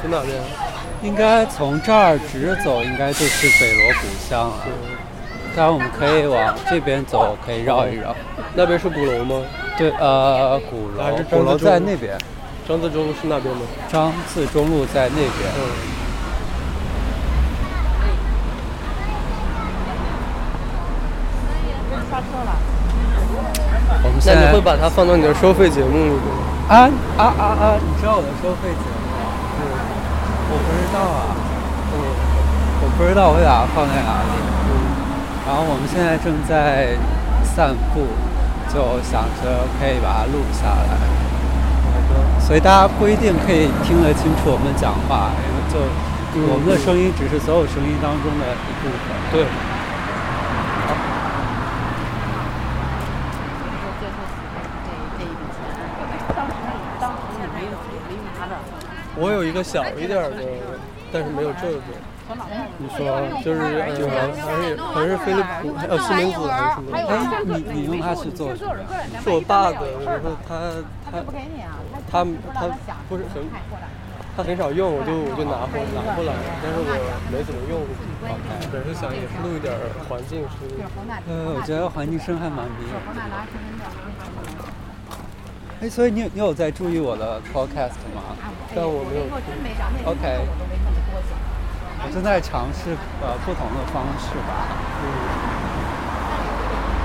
从哪边？应该从这儿直走，应该就是北锣鼓巷了。当然，我们可以往这边走，可以绕一绕。那边是鼓楼吗？对，呃，鼓楼，鼓楼在那边。张自忠是那边吗？张自忠路在那边。嗯。刷错了。我们现在。那你会把它放到你的收费节目里吗？啊啊啊啊！你知道我的收费节目？嗯。我不知道啊。我。我不知道我会把它放在哪里。嗯。然后我们现在正在散步，就想着可以把它录下来。所以大家不一定可以听得清楚我们讲话，因为就我们的声音只是所有声音当中的一部分。对。我有一个小一点的，但是没有这个。你说就是就是还是还是飞利浦呃西门子还是什么？哎，你你用它是做什么？是我爸的，然后他他他他不是很他很少用，我就我就拿回拿过来，但是我没怎么用。本身想也是录一点环境声。呃，我觉得环境声还蛮迷。哎，所以你你有在注意我的 podcast 吗？但我没有。OK。我正在尝试呃不同的方式吧。嗯。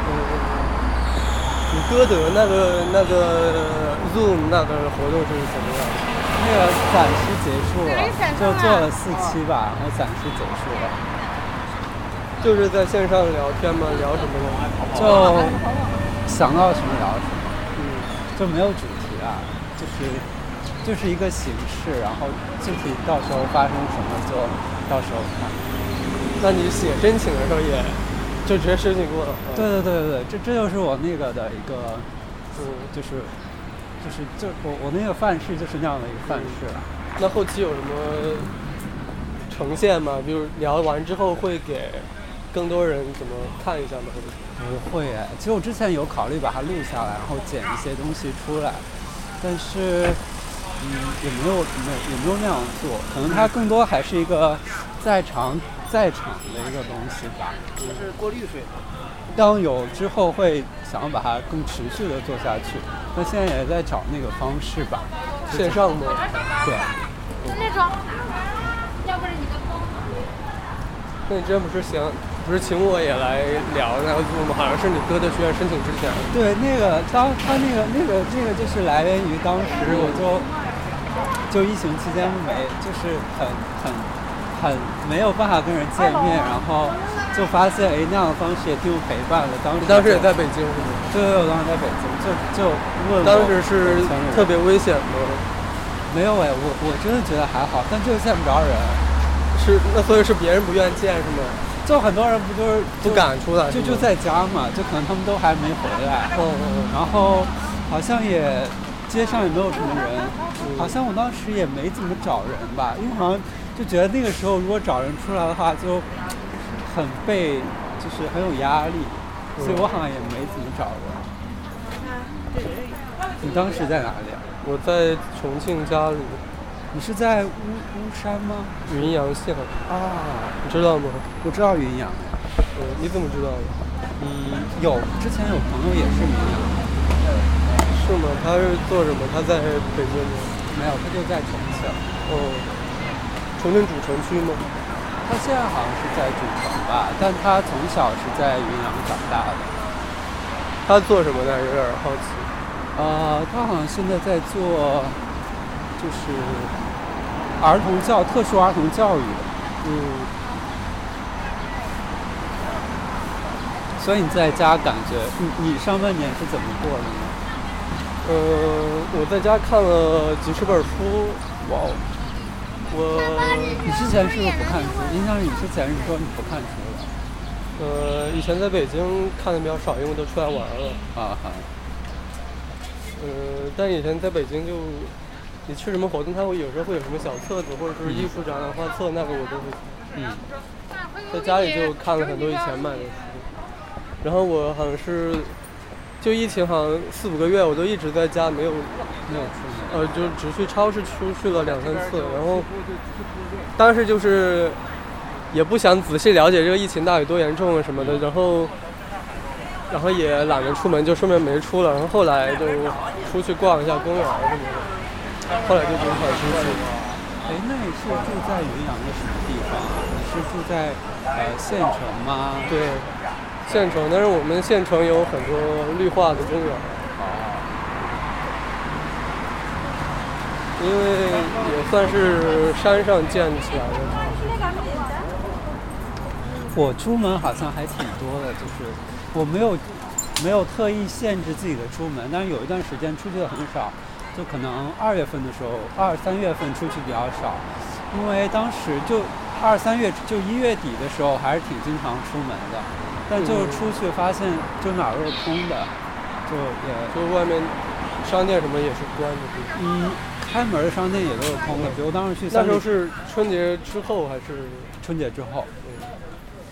嗯。你歌德那个那个 Zoom 那个活动是怎么样？那个暂时结束了，就做了四期吧，然后暂时结束了。就是在线上聊天吗？聊什么呢？就想到什么聊什么。嗯。就没有主题啊，就是就是一个形式，然后具体到时候发生什么就。到时候看，那你写申请的时候也就直接申请过了？对对对对对，这这就是我那个的一个，嗯，就是就是就我我那个范式就是那样的一个范式了。那后期有什么呈现吗？比如聊完之后会给更多人怎么看一下吗？不会哎，其实我之前有考虑把它录下来，然后剪一些东西出来，但是。嗯，也没有没也没有那样做，可能它更多还是一个在场在场的一个东西吧。就是过滤水。当有之后会想要把它更持续的做下去，那现在也在找那个方式吧。线上的。对。那种。要不然你的那你之前不是想不是请我也来聊那个做吗？好像是你哥的学院申请之前。对，那个当他那个那个那个就是来源于当时我就。就疫情期间没，就是很很很没有办法跟人见面，然后就发现哎那样的方式也挺有陪伴的。当时当时也在北京是吗？对对，我当时在北京，就就问当时是特别危险吗？没有哎，我我真的觉得还好，但就是见不着人。是那所以是别人不愿意见是吗？就很多人不就是不敢出来，就就在家嘛，就可能他们都还没回来。哦哦。然后好像也街上也没有什么人。好像我当时也没怎么找人吧，因为好像就觉得那个时候如果找人出来的话，就很被，就是很有压力，所以我好像也没怎么找人。你当时在哪里啊？我在重庆家里。你是在巫巫山吗？云阳县。啊，你知道吗？我知道云阳。嗯，你怎么知道的？嗯，有，之前有朋友也是云阳。是吗？他是做什么？他在北京吗？没有，他就在重庆。哦，重庆主城区吗？他现在好像是在主城吧，但他从小是在云阳长大的。他做什么的？有点好奇。呃，他好像现在在做，就是儿童教特殊儿童教育的。嗯。所以你在家感觉，你你上半年是怎么过的呢？呃，我在家看了几十本书。哇哦！我你之前是不是不看书？印象里你之前是说你不看书的。呃，以前在北京看的比较少，因为都出来玩了。啊哈。呃，但以前在北京就，你去什么活动，他会有时候会有什么小册子，或者是艺术展览画册，那个我都会。嗯。在家里就看了很多以前买的书，然后我好像是。就疫情好像四五个月，我都一直在家，没有没有出门。呃，就只去超市出去了两三次，然后当时就是也不想仔细了解这个疫情到底多严重啊什么的，然后然后也懒得出门，就顺便没出了。然后后来就出去逛一下公园什么的，后来就经常出去。哎，那你是住在云阳的什么地方？你是住在呃县城吗？对，县城，但是我们县城有很多绿化的公园。因为也算是山上建起来的。我出门好像还挺多的，就是我没有没有特意限制自己的出门，但是有一段时间出去的很少，就可能二月份的时候，二三月份出去比较少，因为当时就二三月就一月底的时候还是挺经常出门的，但就是出去发现就哪儿都是空的，就也就外面商店什么也是关的。嗯。开门的商店也都是空的，比如当时去那时候是春节之后还是？春节之后？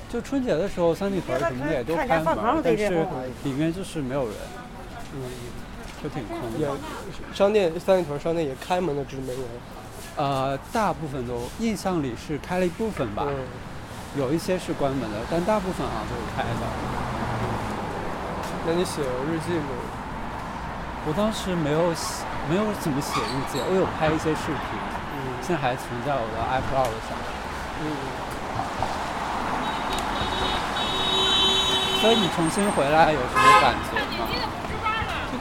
就春节的时候，三里屯什么的也都开门，但是里面就是没有人，嗯，就挺空。也商店三里屯商店也开门的，只是没人。呃，大部分都印象里是开了一部分吧，有一些是关门的，但大部分好像都是开的。那你写日记吗？我当时没有写。没有怎么写日记，我有拍一些视频，嗯，现在还存在我的 iCloud 上，嗯。所以你重新回来有什么感觉吗？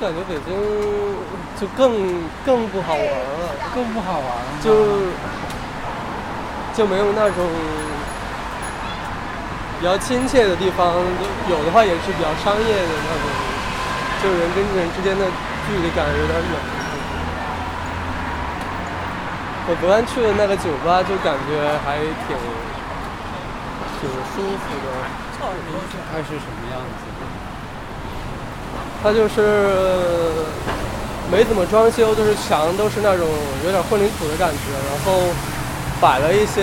就感觉北京就更更不好玩了，更不好玩了，就就没有那种比较亲切的地方，有的话也是比较商业的那种，就人跟人之间的距离感有点远。我昨天去的那个酒吧，就感觉还挺挺舒服的。它是什么样子？它就是没怎么装修，就是墙都是那种有点混凝土的感觉，然后摆了一些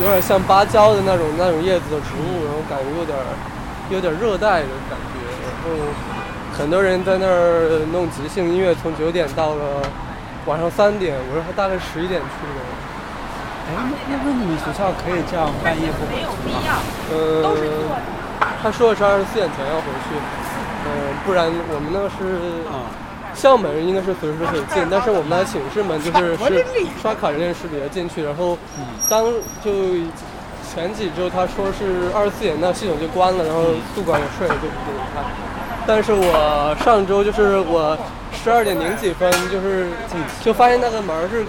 有点像芭蕉的那种那种叶子的植物，然后感觉有点有点热带的感觉。然后很多人在那儿弄即兴音乐，从九点到了。晚上三点，我说他大概十一点去的。哎，那那你们学校可以这样半夜不回去吗？呃，他说的是二十四点前要回去，嗯，不然我们那是校门应该是随时可以进，但是我们的寝室门就是是刷卡人脸识别进去，然后当就前几周他说是二十四点那系统就关了，然后宿管也睡了就不给你开。但是我上周就是我。十二点零几分，就是就发现那个门是，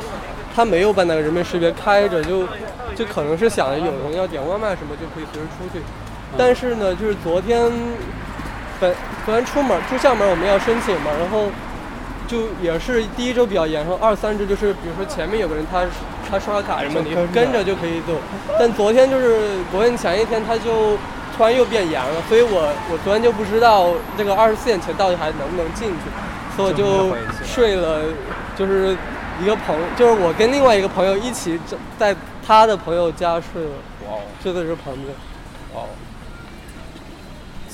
他没有把那个人面识别开着，就就可能是想有人要点外卖什么就可以随时出去。但是呢，就是昨天本昨天出门出校门我们要申请嘛，然后就也是第一周比较严，然后二三周就是比如说前面有个人他他刷卡什么你跟着就可以走。但昨天就是昨天前一天他就突然又变严了，所以我我昨天就不知道这个二十四点前到底还能不能进去。所以我就睡了，就是一个朋，就是我跟另外一个朋友一起在他的朋友家睡了。哇，就在这旁边。哇，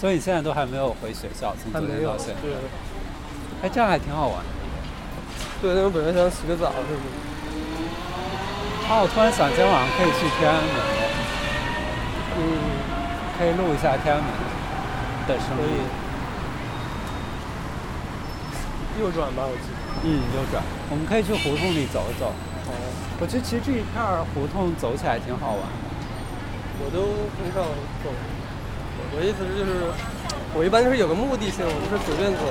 所以你现在都还没有回学校，从昨天到现在。对。哎，这样还挺好玩。对，那我本来想洗个澡什么的。啊，我突然想，今天晚上可以去天安门。嗯。可以录一下天安门的声音。右转吧，我记得。嗯，右转。我们可以去胡同里走一走。哦。我觉得其实这一片胡同走起来挺好玩的。我都很少走。我的意思是，就是我一般就是有个目的性，我就是随便走。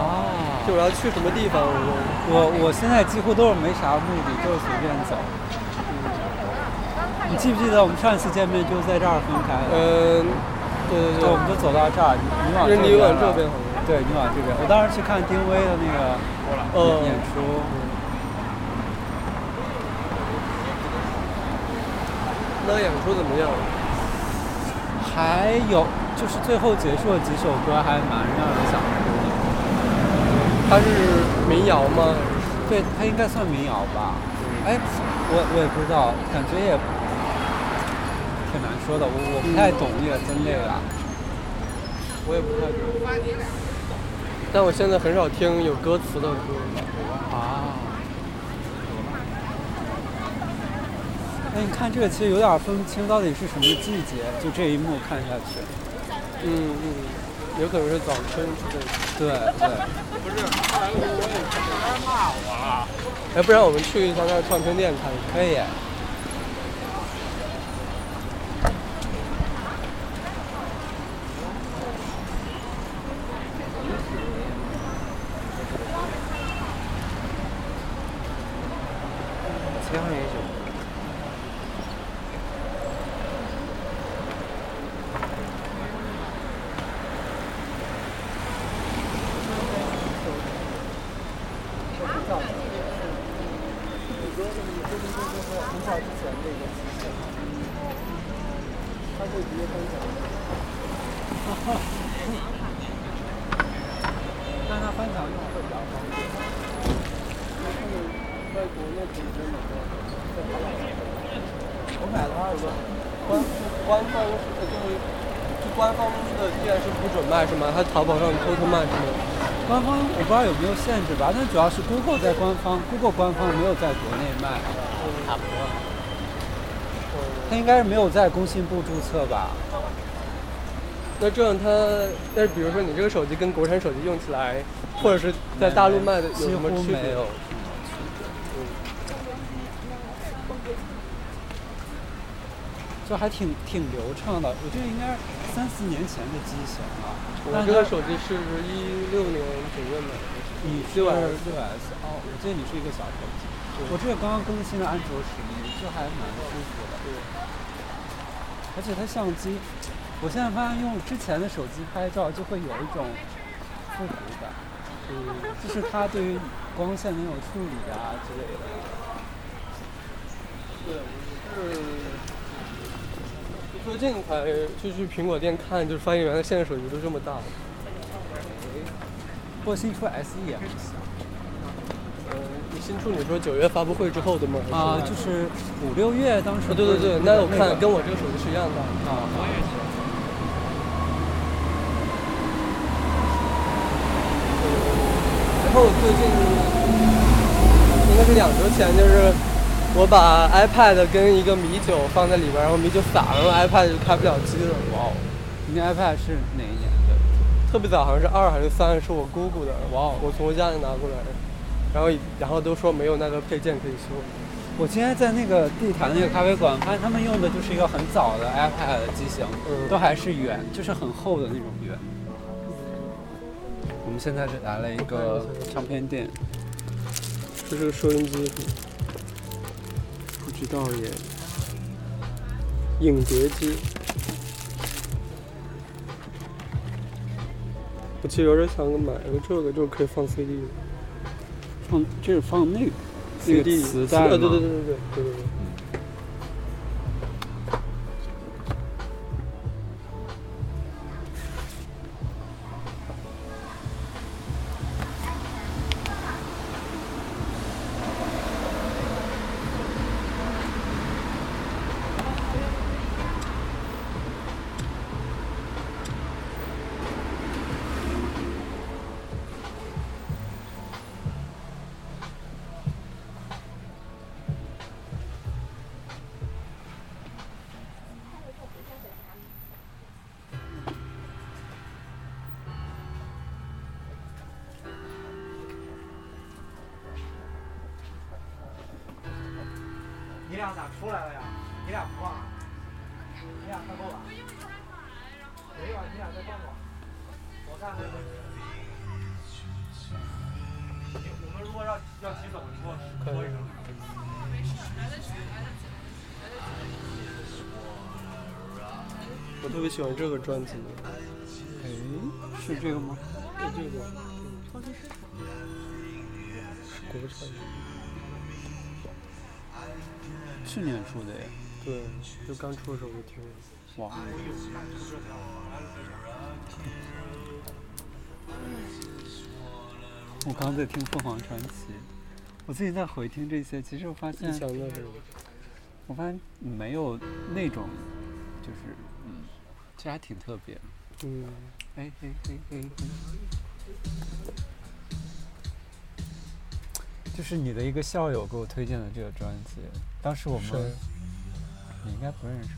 啊。就我要去什么地方，我我我现在几乎都是没啥目的，就是随便走。你记不记得我们上一次见面就是在这儿分开的？嗯，对对对。我们就走到这儿，你往这边。你往这边。对你往这边，我当时去看丁薇的那个演出。那个演出怎么样？还有就是最后结束的几首歌还蛮让人想哭的。它是民谣吗？对，它应该算民谣吧。哎，我我也不知道，感觉也挺难说的。我我不太懂那个分类了。我也不太懂。但我现在很少听有歌词的歌。啊。哎，你看这个其实有点分不清到底是什么季节，就这一幕看下去。嗯嗯，有可能是早春之类的。对对。不是，后来我也别骂我了。哎，不然我们去一下那唱片店看看可以。他淘宝上偷偷卖什么？官方我不知道有没有限制吧，但主要是 Google 在官方，Google 官方没有在国内卖，差不多。他应该是没有在工信部注册吧？那这样他，但是比如说你这个手机跟国产手机用起来，或者是在大陆卖的有什么区别？就还挺挺流畅的，我觉得应该三四年前的机型了。我这个手机是一六年九月买的，你是六 S 哦，我记得你是一个小手机。我这个刚刚更新的安卓十一，就还蛮舒服的。对。而且它相机，我现在发现用之前的手机拍照就会有一种复古感，嗯，就是它对于光线那种处理啊之类的。对，我是。最近才就去苹果店看，就是发现原来现在手机都这么大。不过新出 SE 也很小。呃，你新出你说九月发布会之后的吗？啊，就是五六月当时。对对对，那我看跟我这个手机是一样的。啊。然后最近应该是两周前，就是。我把 iPad 跟一个米酒放在里边，然后米酒洒了，然后 iPad 就开不了机了。哇哦！你那 iPad 是哪一年的？特别早，好像是二还是三，是我姑姑的。哇哦！我从我家里拿过来，然后然后都说没有那个配件可以修。我今天在那个地坛那个咖啡馆，发现他们用的就是一个很早的 iPad 的机型，都还是圆，就是很厚的那种圆。我们现在是来了一个唱片店，这是个收音机。知道也，影碟机。我其实有点想买个这个，就是可以放 CD 的。放，这是放那个那个磁带对对对对对对对对。喜欢这个专辑。哎，是这个吗？是这个。国产。去年出的呀，对，就刚出的时候就听。哇！我刚在听凤凰传奇，我最近在回听这些，其实我发现，我发现没有那种，就是嗯，这还挺特别。嗯。哎嘿嘿嘿嘿。就是你的一个校友给我推荐的这个专辑，当时我们，你应该不认识，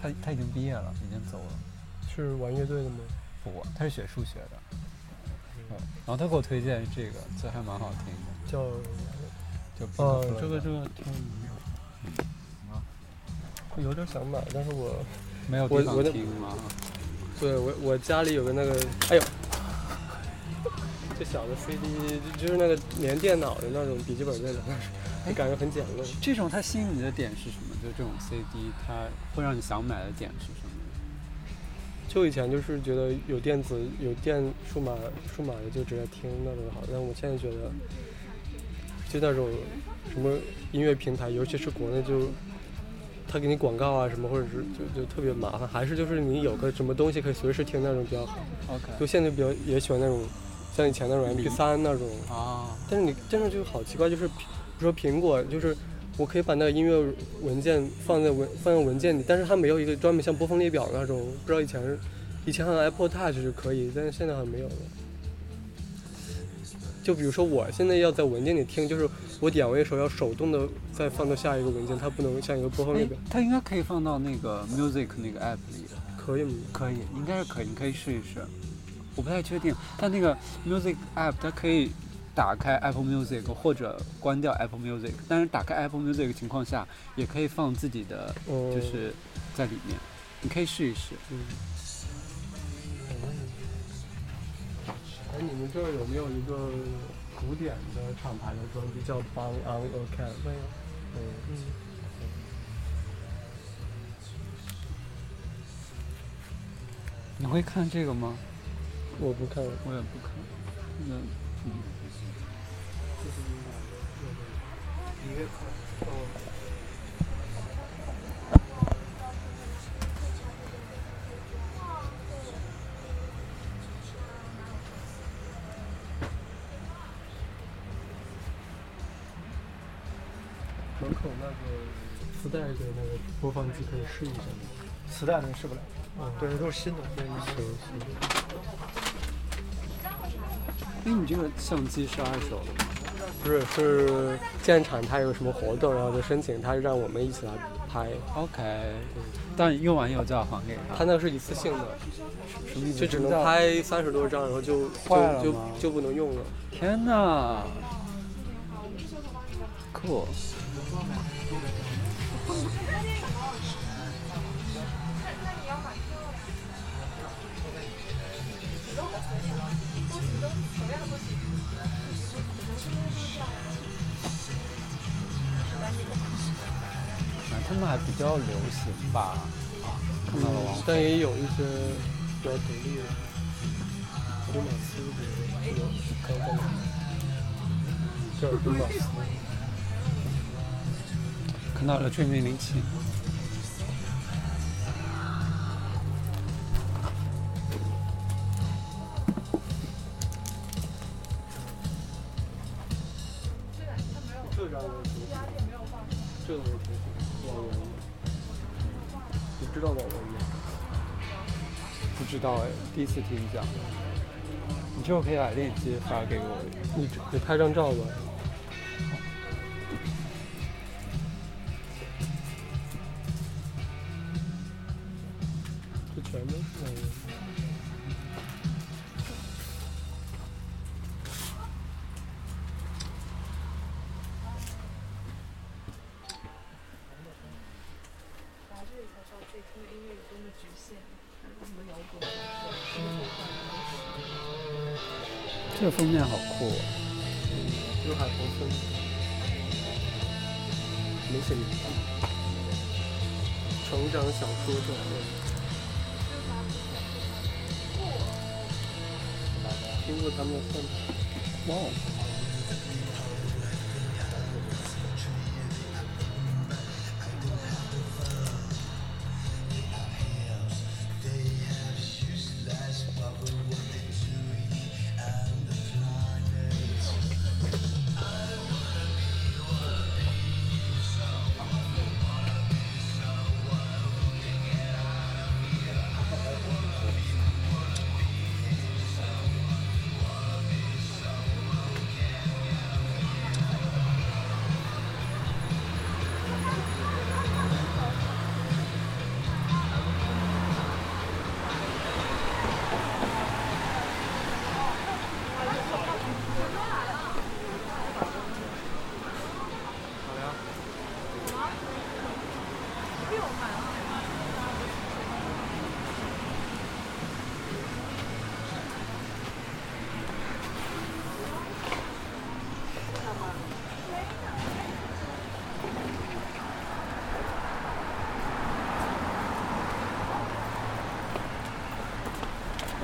他他已经毕业了，已经走了。是玩乐队的吗？不，他是学数学的。嗯，然后他给我推荐这个，这还蛮好听的。叫，就哦、这个这个听，嗯，有点想买，但是我。没有地方我我的听吗？对我我家里有个那个，哎呦，这小的 CD 就就是那个连电脑的那种笔记本那种，就感觉很简陋。这种它吸引你的点是什么？就这种 CD，它会让你想买的点是什么？就以前就是觉得有电子有电数码数码的就直接听那种好，但我现在觉得，就那种什么音乐平台，尤其是国内就。他给你广告啊什么，或者是就就特别麻烦，还是就是你有个什么东西可以随时听那种比较好。OK 就现在比较也喜欢那种，像以前那种 MP 3那种，啊，但是你真的就好奇怪，就是比如说苹果，就是我可以把那个音乐文件放在文放在文件里，但是它没有一个专门像播放列表那种，不知道以前是以前好像 Apple Touch 是可以，但是现在好像没有了。就比如说我现在要在文件里听，就是我点位的时候要手动的再放到下一个文件，它不能像一个播放列哎表，，它应该可以放到那个 Music 那个 App 里的。可以吗？可以，应该是可以，你可以试一试。我不太确定，但那个 Music App 它可以打开 Apple Music 或者关掉 Apple Music，但是打开 Apple Music 的情况下，也可以放自己的，嗯，就是在里面，你可以试一试。嗯。哎，你们这儿有没有一个古典的厂牌的专辑叫 Bang on a Can？没有。嗯。你会看这个吗？我不看。我也不看。那嗯，音乐课。哦。门口那个磁带的那个播放机可以试一下吗？磁带那试不了，嗯，对，都是新的。行行。哎，你这个相机是二手的吗？不是，是建厂它有什么活动，然后就申请，他让我们一起来拍。OK，但用完以后就要还给他。他那个是一次性的，什么意思？就只能拍三十多张，然后就就就坏了吗就不能用了。天哪！Cool。他们还比较流行吧？看到了王但也有一些比较独立的，杜马斯的有刚刚这儿杜马斯，看到了《追命零七》。次听讲。你之后可以把链接发给我。你你拍张照吧。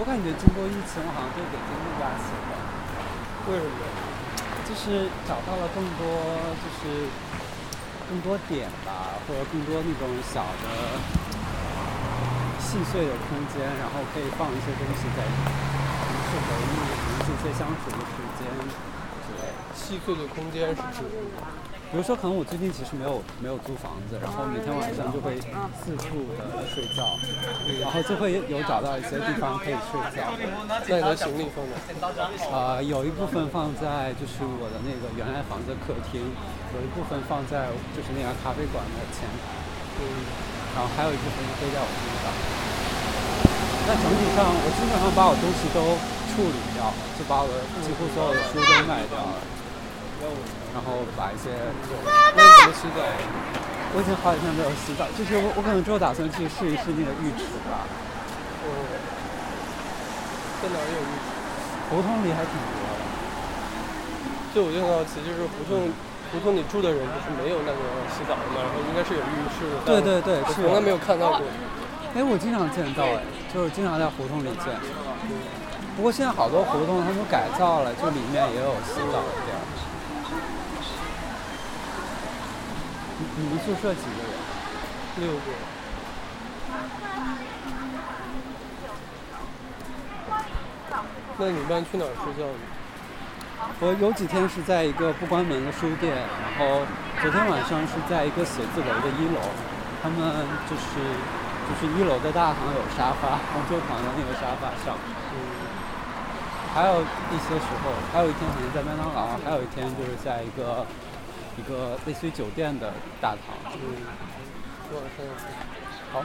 我感觉经过疫情，好像对北京更加喜欢。为什么？就是找到了更多，就是更多点吧，或者更多那种小的细碎的空间，然后可以放一些东西在里面，可能是回忆，是一些相处的时间之类。细碎的空间是指，比如说，可能我最近其实没有没有租房子，然后每天晚上就会四处的睡觉，然后就会有找到一些地方可以睡觉。在你的行李放哪？呃，有一部分放在就是我的那个原来房子客厅，有一部分放在就是那家咖啡馆的前台，嗯，然后还有一部分是背在我身上。那整体上，我基本上把我东西都处理掉了，就把我几乎所有的书都卖掉了，然后把一些那你怎么洗澡？我已经好几天没有洗澡，就是我我可能之后打算去试一试那个浴池吧，嗯，在哪儿有浴池？胡同里还挺多的。就我就很好奇，就是胡同胡同里住的人就是没有那个洗澡的嘛，然后应该是有浴室的。对对对是我从来没有看到过。哎，我经常见到哎，就是经常在胡同里见。不过现在好多胡同他们都改造了，就里面也有洗澡的地儿。你们宿舍几个人？六个。那你一般去哪儿睡觉呢？我有几天是在一个不关门的书店，然后昨天晚上是在一个写字楼的一楼，他们就是就是一楼的大堂有沙发，我就躺在那个沙发上。嗯，还有一些时候，还有一天可能在麦当劳，还有一天就是在一个一个类似于酒店的大堂。嗯，晚上好，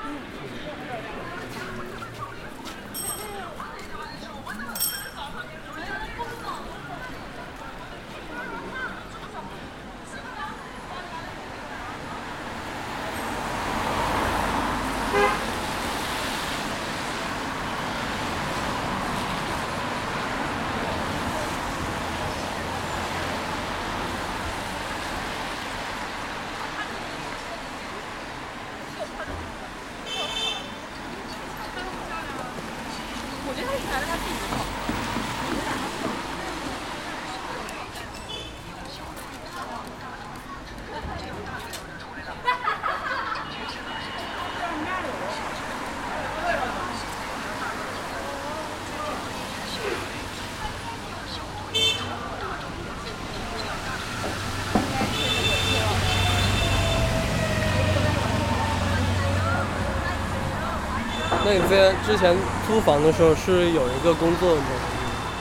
你在之前租房的时候是有一个工作的吗？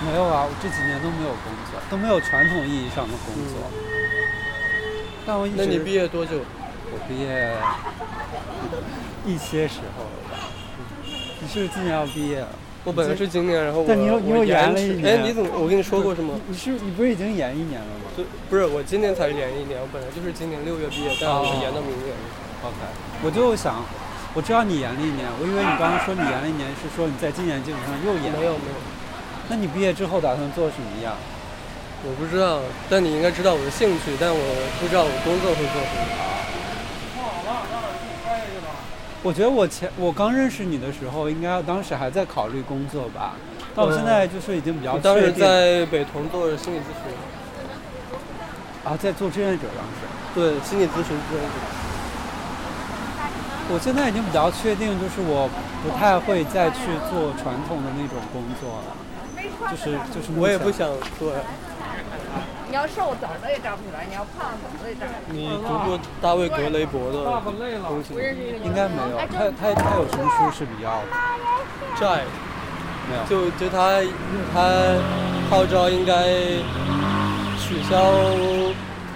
没有啊，我这几年都没有工作，都没有传统意义上的工作。但我一直那你毕业多久？我毕业一些时候了吧？你是不是今年要毕业了？我本来是今年，然后我但你又你又我延了一年哎，你怎么？我跟你说过是吗？你是你不是已经延一年了吗就不是我今年才延一年，我本来就是今年六月毕业，但我延到明年。？OK，我就想，我知道你延了一年，我以为你刚刚说你延了一年是说你在今年基础上又延。没有没有，那你毕业之后打算做什么呀？我不知道，但你应该知道我的兴趣，但我不知道我工作会做什么。我觉得我前我刚认识你的时候，应该当时还在考虑工作吧。但我现在就是已经比较我当时确定在北同做心理咨询，啊，在做志愿者当时。对心理咨询志愿者。我现在已经比较确定，就是我不太会再去做传统的那种工作了，就是就是我也不想做。你要瘦怎么的也站不起来，你要胖怎么的也站不起来。你读过大卫格雷伯的 东西？应该没有。他他他有什么书是比较债，没有？就就他他号召应该取消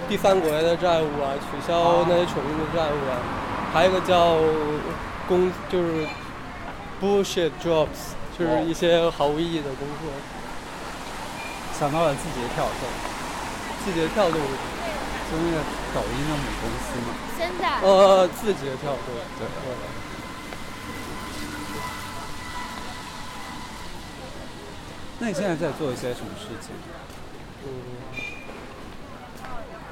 第三国家的债务啊，取消那些穷人的债务啊，还有一个叫工就是 bullshit jobs，就是一些毫无意义的工作，想到了字节跳动，字节跳动，就那个抖音的母公司嘛。现在呃，字节跳动，对那你现在在做一些什么事情？嗯，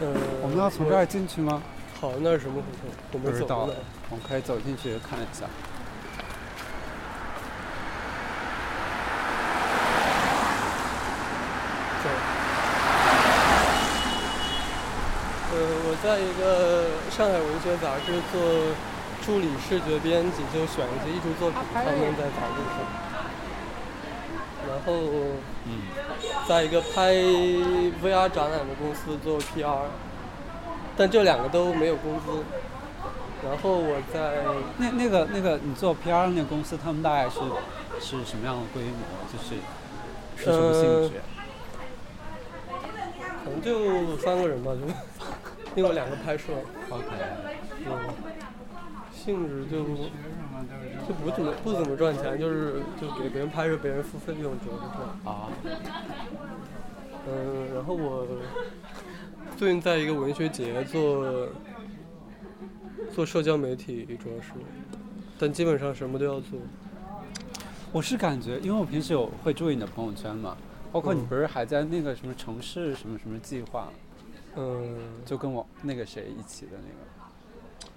呃，我们要从这儿进去吗？好那是什么胡同我不知道。我们可以走进去看一下。呃我在一个上海文学杂志做助理视觉编辑就选一些艺术作品放在杂志上。然后在一个拍 vr 展览的公司做 pr 但这两个都没有工资。然后我在那那个那个你做 PR 那个公司，他们大概是是什么样的规模？就是是什么性质？可能就三个人吧，就 另外两个拍摄。OK，嗯，性质就就不怎么不怎么赚钱，就是就给别人拍摄，别人付费用，主要是这样。啊，嗯，然后我最近在一个文学节做做社交媒体，主要是，但基本上什么都要做。我是感觉，因为我平时有会注意你的朋友圈嘛，包括你嗯不是还在那个什么城市什么什么计划，嗯，就跟我那个谁一起的那个，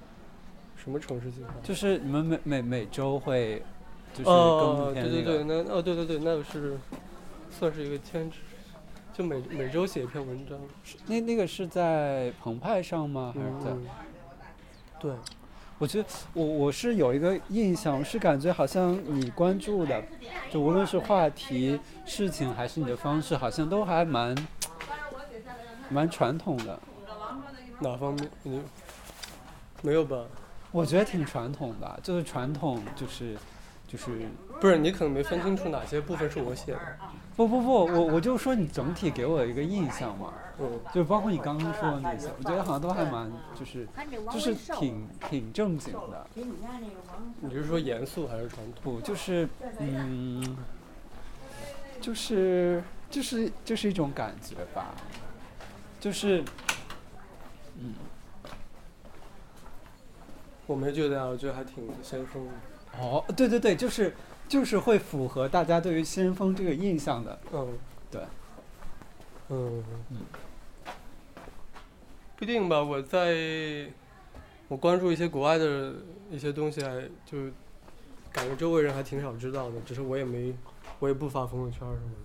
什么城市计划？就是你们每每每周会就是哦更，对对对，片那个，那哦对对对，那个是算是一个兼职，就每每周写一篇文章。那那个是在澎湃上吗？还是在？嗯，对，我觉得我我是有一个印象，是感觉好像你关注的，就无论是话题、事情还是你的方式，好像都还蛮蛮传统的。哪方面你没有吧？我觉得挺传统的，就是传统，就是就是不是，你可能没分清楚哪些部分是我写的。不不不，我我就说你整体给我一个印象嘛，嗯，就包括你刚刚说的那些，我觉得好像都还蛮就是就是挺挺正经的，你是说严肃还是传统？不就是嗯，就是就是就是一种感觉吧，就是嗯我没觉得啊，我觉得还挺先锋的。哦，对对对，就是就是会符合大家对于先锋这个印象的，嗯，对，嗯，不一定吧。我在我关注一些国外的一些东西还，就感觉周围人还挺少知道的，只是我也没，我也不发朋友圈什么的。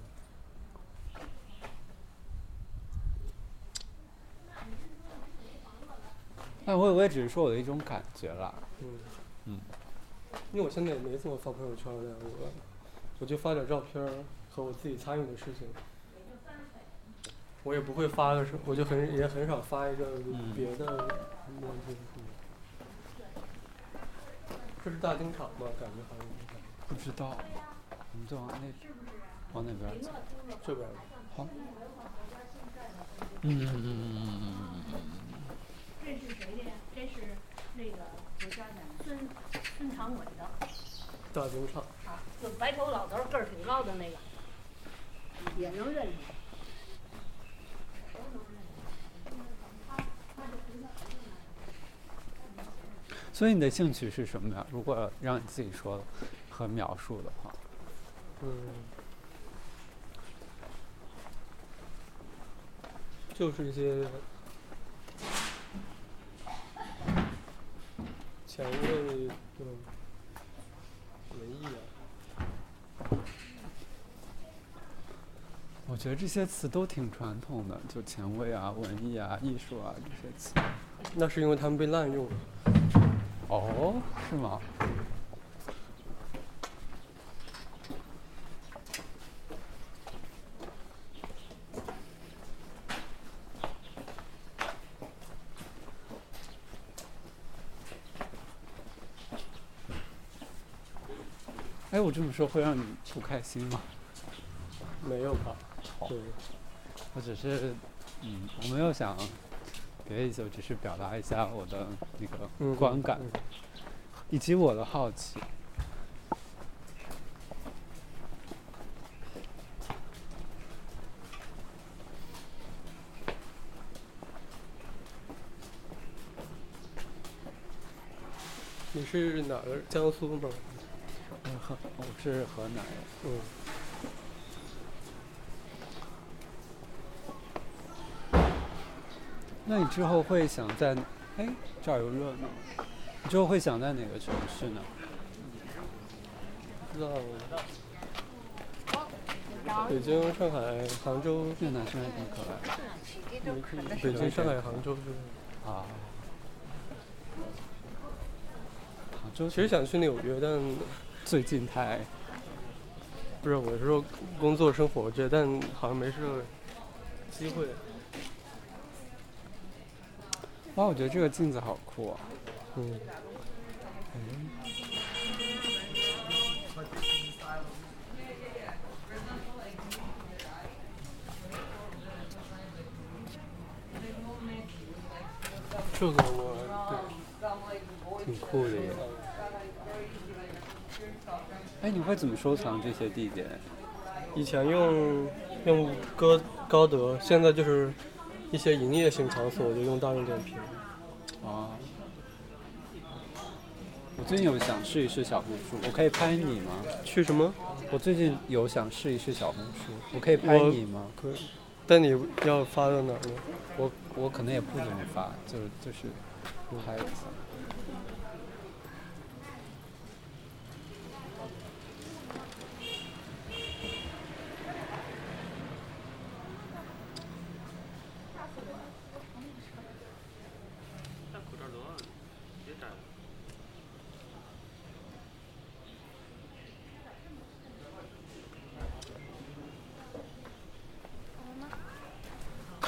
哎我我也只是说我的一种感觉啦，嗯嗯，因为我现在也没怎么发朋友圈了，我我就发点照片儿和我自己参与的事情。我也不会发个什，我就很也很少发一个嗯别的东西。这是大丁厂吗？感觉好像不知道，我们就往那往那边走。这边儿。好。嗯嗯嗯嗯嗯嗯这是谁的呀？这是那个我家的孙孙长尾的大丁厂。啊，就白头老头儿个儿挺高的那个，也能认识。所以你的兴趣是什么呀？如果让你自己说和描述的话，嗯，就是一些前卫的文艺啊，我觉得这些词都挺传统的，就前卫啊、文艺啊、艺术啊这些词。那是因为他们被滥用了。哦，是吗？我这么说会让你不开心吗？没有吧？对，我只是，嗯，我没有想别的意思，我只是表达一下我的那嗯个观感，嗯以及我的好奇。你是哪儿？江苏吗？我是河南人。嗯。那你之后会想在，哎，这儿有热闹。你之后会想在哪个城市呢？不知道。北京、上海、杭州。这男生还挺可爱的。北京、上海、杭州是。啊，啊。杭州其实想去纽约，但最近太不是我是说工作生活我觉得，但好像没这个机会。哇，我觉得这个镜子好酷啊！嗯，这个我对挺酷的耶。哎，你会怎么收藏这些地点？以前用用歌高德，现在就是一些营业性场所我就用大众点评。啊，我最近有想试一试小红书，我可以拍你吗？去什么？我最近有想试一试小红书，我可以拍你吗？可以，但你要发到哪儿呢？我我可能也不怎么发，就是就是拍一下。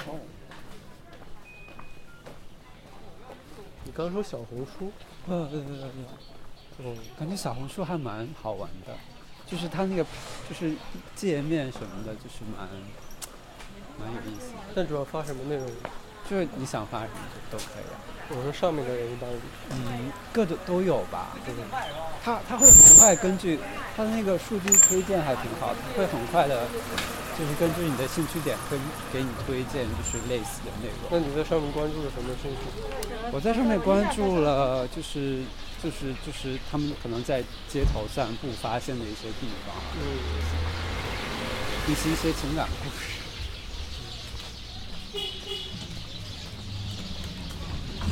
哦，小红书，呃对对对对，嗯，感觉小红书还蛮好玩的，就是它那个就是界面什么的，就是蛮蛮有意思的。但主要发什么内容？就是你想发什么就都可以啊。我说上面的人一般嗯，各种都有吧。对对它它会很快根据它的那个数据推荐还挺好的，会很快的，就是根据你的兴趣点会给你推荐就是类似的内容。那你在上面关注了什么兴趣？我在上面关注了，就是就是就是他们可能在街头散步发现的一些地方，嗯，以及一些情感故事。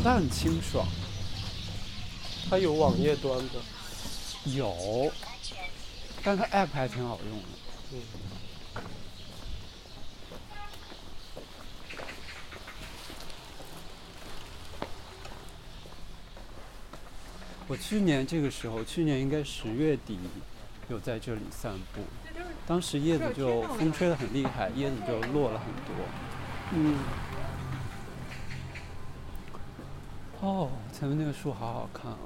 它很清爽，它有网页端的，有，但它 app 还挺好用的。嗯，我去年这个时候，去年应该十月底，有在这里散步，当时叶子就风吹得很厉害，叶子就落了很多。嗯，哦，前面那个树好好看啊！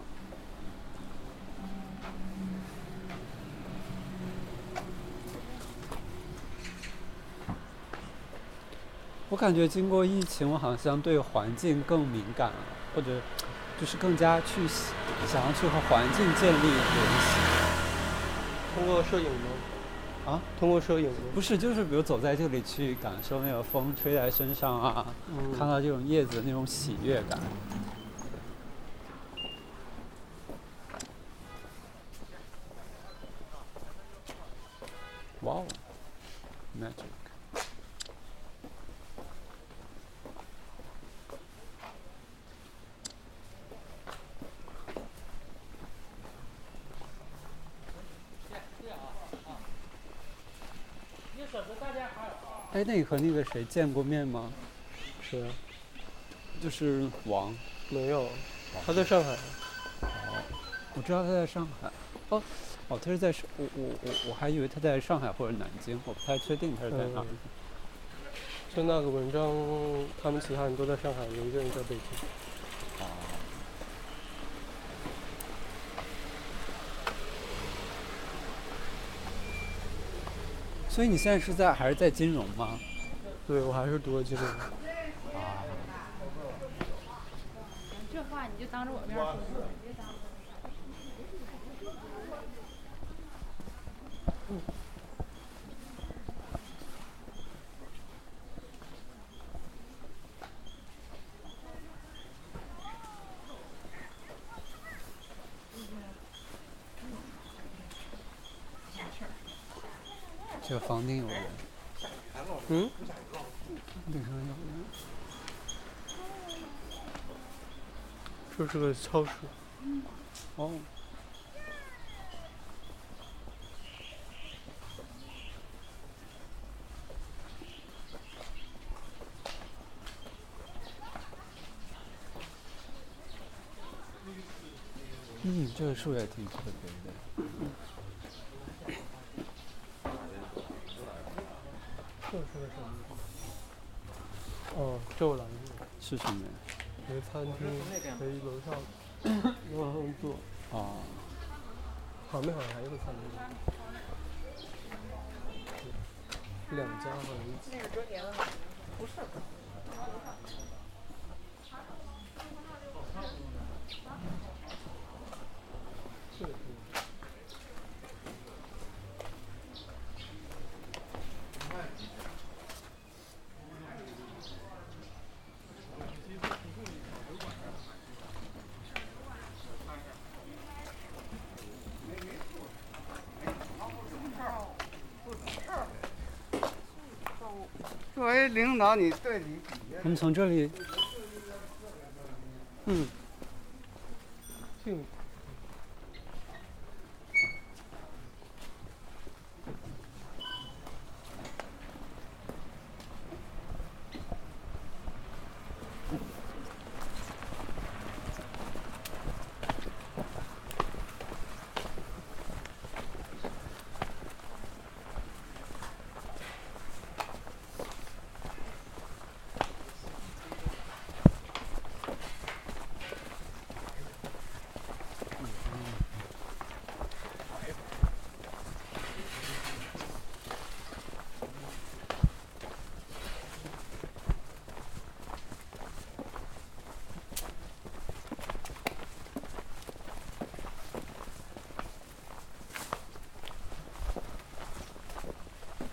我感觉经过疫情，我好像对环境更敏感了，或者就是更加去喜想要去和环境建立联系。通过摄影吗？啊？通过摄影吗？不是，就是比如走在这里去感受那个风吹在身上啊，嗯看到这种叶子的那种喜悦感。哇哦，magic！哎，那你和那个谁见过面吗？谁啊，就是王，没有，他在上海。哦我知道他在上海。哦，哦，他是在上，我我我我还以为他在上海或者南京，我不太确定他是在哪儿。嗯就那个文章，他们其他人都在上海，有一个人在北京。所以你现在是在还是在金融吗？对，我还是读了金融。这话你就当着我面说，是个超市。哦。嗯，这个树也挺特别的。这是个什么？哦，皱了。是什么呀？一个餐厅，可以楼上往上坐。啊，旁边好像还有个餐厅。两家好像一起。那是折叠的吗？不是。领导，你对你我们从这里，嗯。进。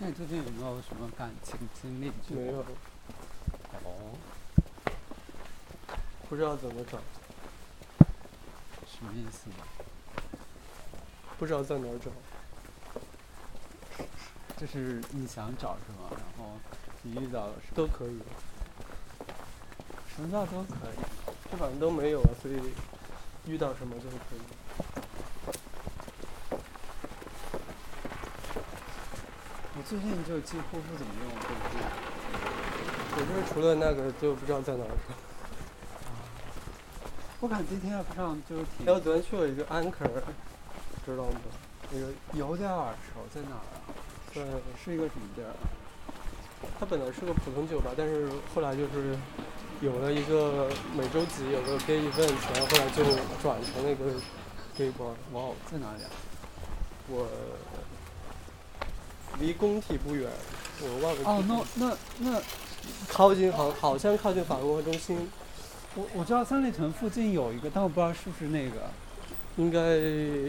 那你最近有没有什么感情经历？没有。哦，不知道怎么找，什么意思？不知道在哪儿找。就是你想找什么？然后你遇到了是都可以，什么叫都可以？这反正都没有啊，所以遇到什么都可以。最近就几乎不怎么用手机。我就是除了那个就不知道在哪儿找。我看今天 app 上就是挺还有昨天去了一个 Anchor，知道吗？那个有点耳熟，在哪儿啊？对是一个什么地儿啊？它本来是个普通酒吧，但是后来就是有了一个每周几有个 gay event，然后后来就转成那个 gay bar。哇哦，在哪里啊？我离工体不远，我忘了。哦，那那那，靠近好好像靠近法国中心，我我知道三里屯附近有一个，但我不知道是不是那个。应该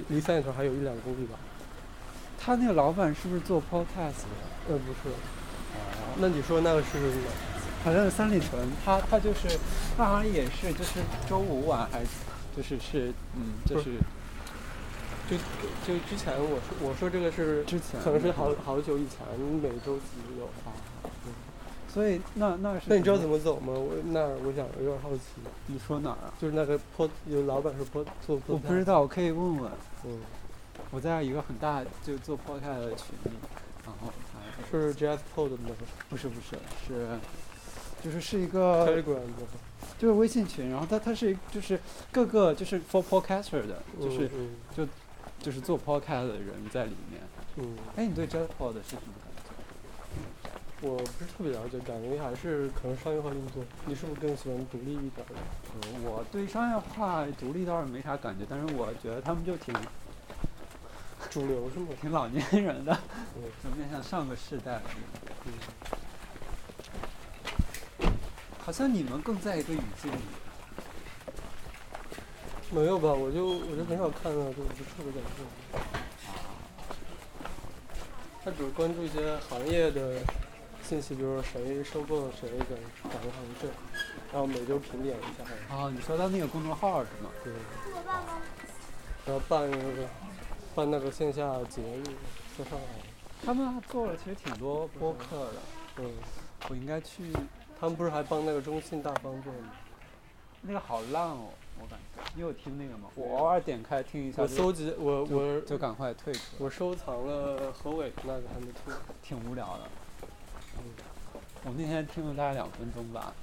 离三里屯还有一两公里吧。他那个老板是不是做 podcast 的？呃，不是。哦，那你说那个是哪？好像是三里屯，他他就是，他好像也是，就是周五晚还就是是嗯，就是就就之前我说我说这个是之前可能是好好久以前每周几有。所以那那是那你知道怎么走吗？我那儿我想有点好奇。你说哪儿啊？就是那个坡有老板是坡做坡。我不知道，我可以问问。嗯。我在一个很大就做 podcast 的群里，然后他是 Jazz Pod 吗？不是不是是，就是是一个 Telegram 就是微信群，然后它它是就是各个就是 for podcaster 的，就是、嗯、就就是做 podcast 的人在里面。嗯。哎，你对 Jazz Pod 是什么感觉？我不是特别了解，感觉还是可能商业化运作。你是不是更喜欢独立一点的？呃，我对商业化独立倒是没啥感觉，但是我觉得他们就挺。主流是吗？挺老年人的，就面向上个世代。嗯。好像你们更在一个语境里。没有吧？我就我就很少看到，就不是特别感兴趣。他只是关注一些行业的信息，比如说谁收购了谁的哪个行业，然后每周评点一下。啊，你说他那个公众号是吗？对。然后办那个。办那个线下节日，在上海，他们做了其实挺多播客的。嗯，我应该去。他们不是还帮那个中信大方做吗？那个好烂哦，我感觉。你有听那个吗？我偶尔点开听一下。我搜集，我我就赶快退出。我收藏了何伟那个还没听。挺无聊的。嗯。我那天听了大概两分钟吧。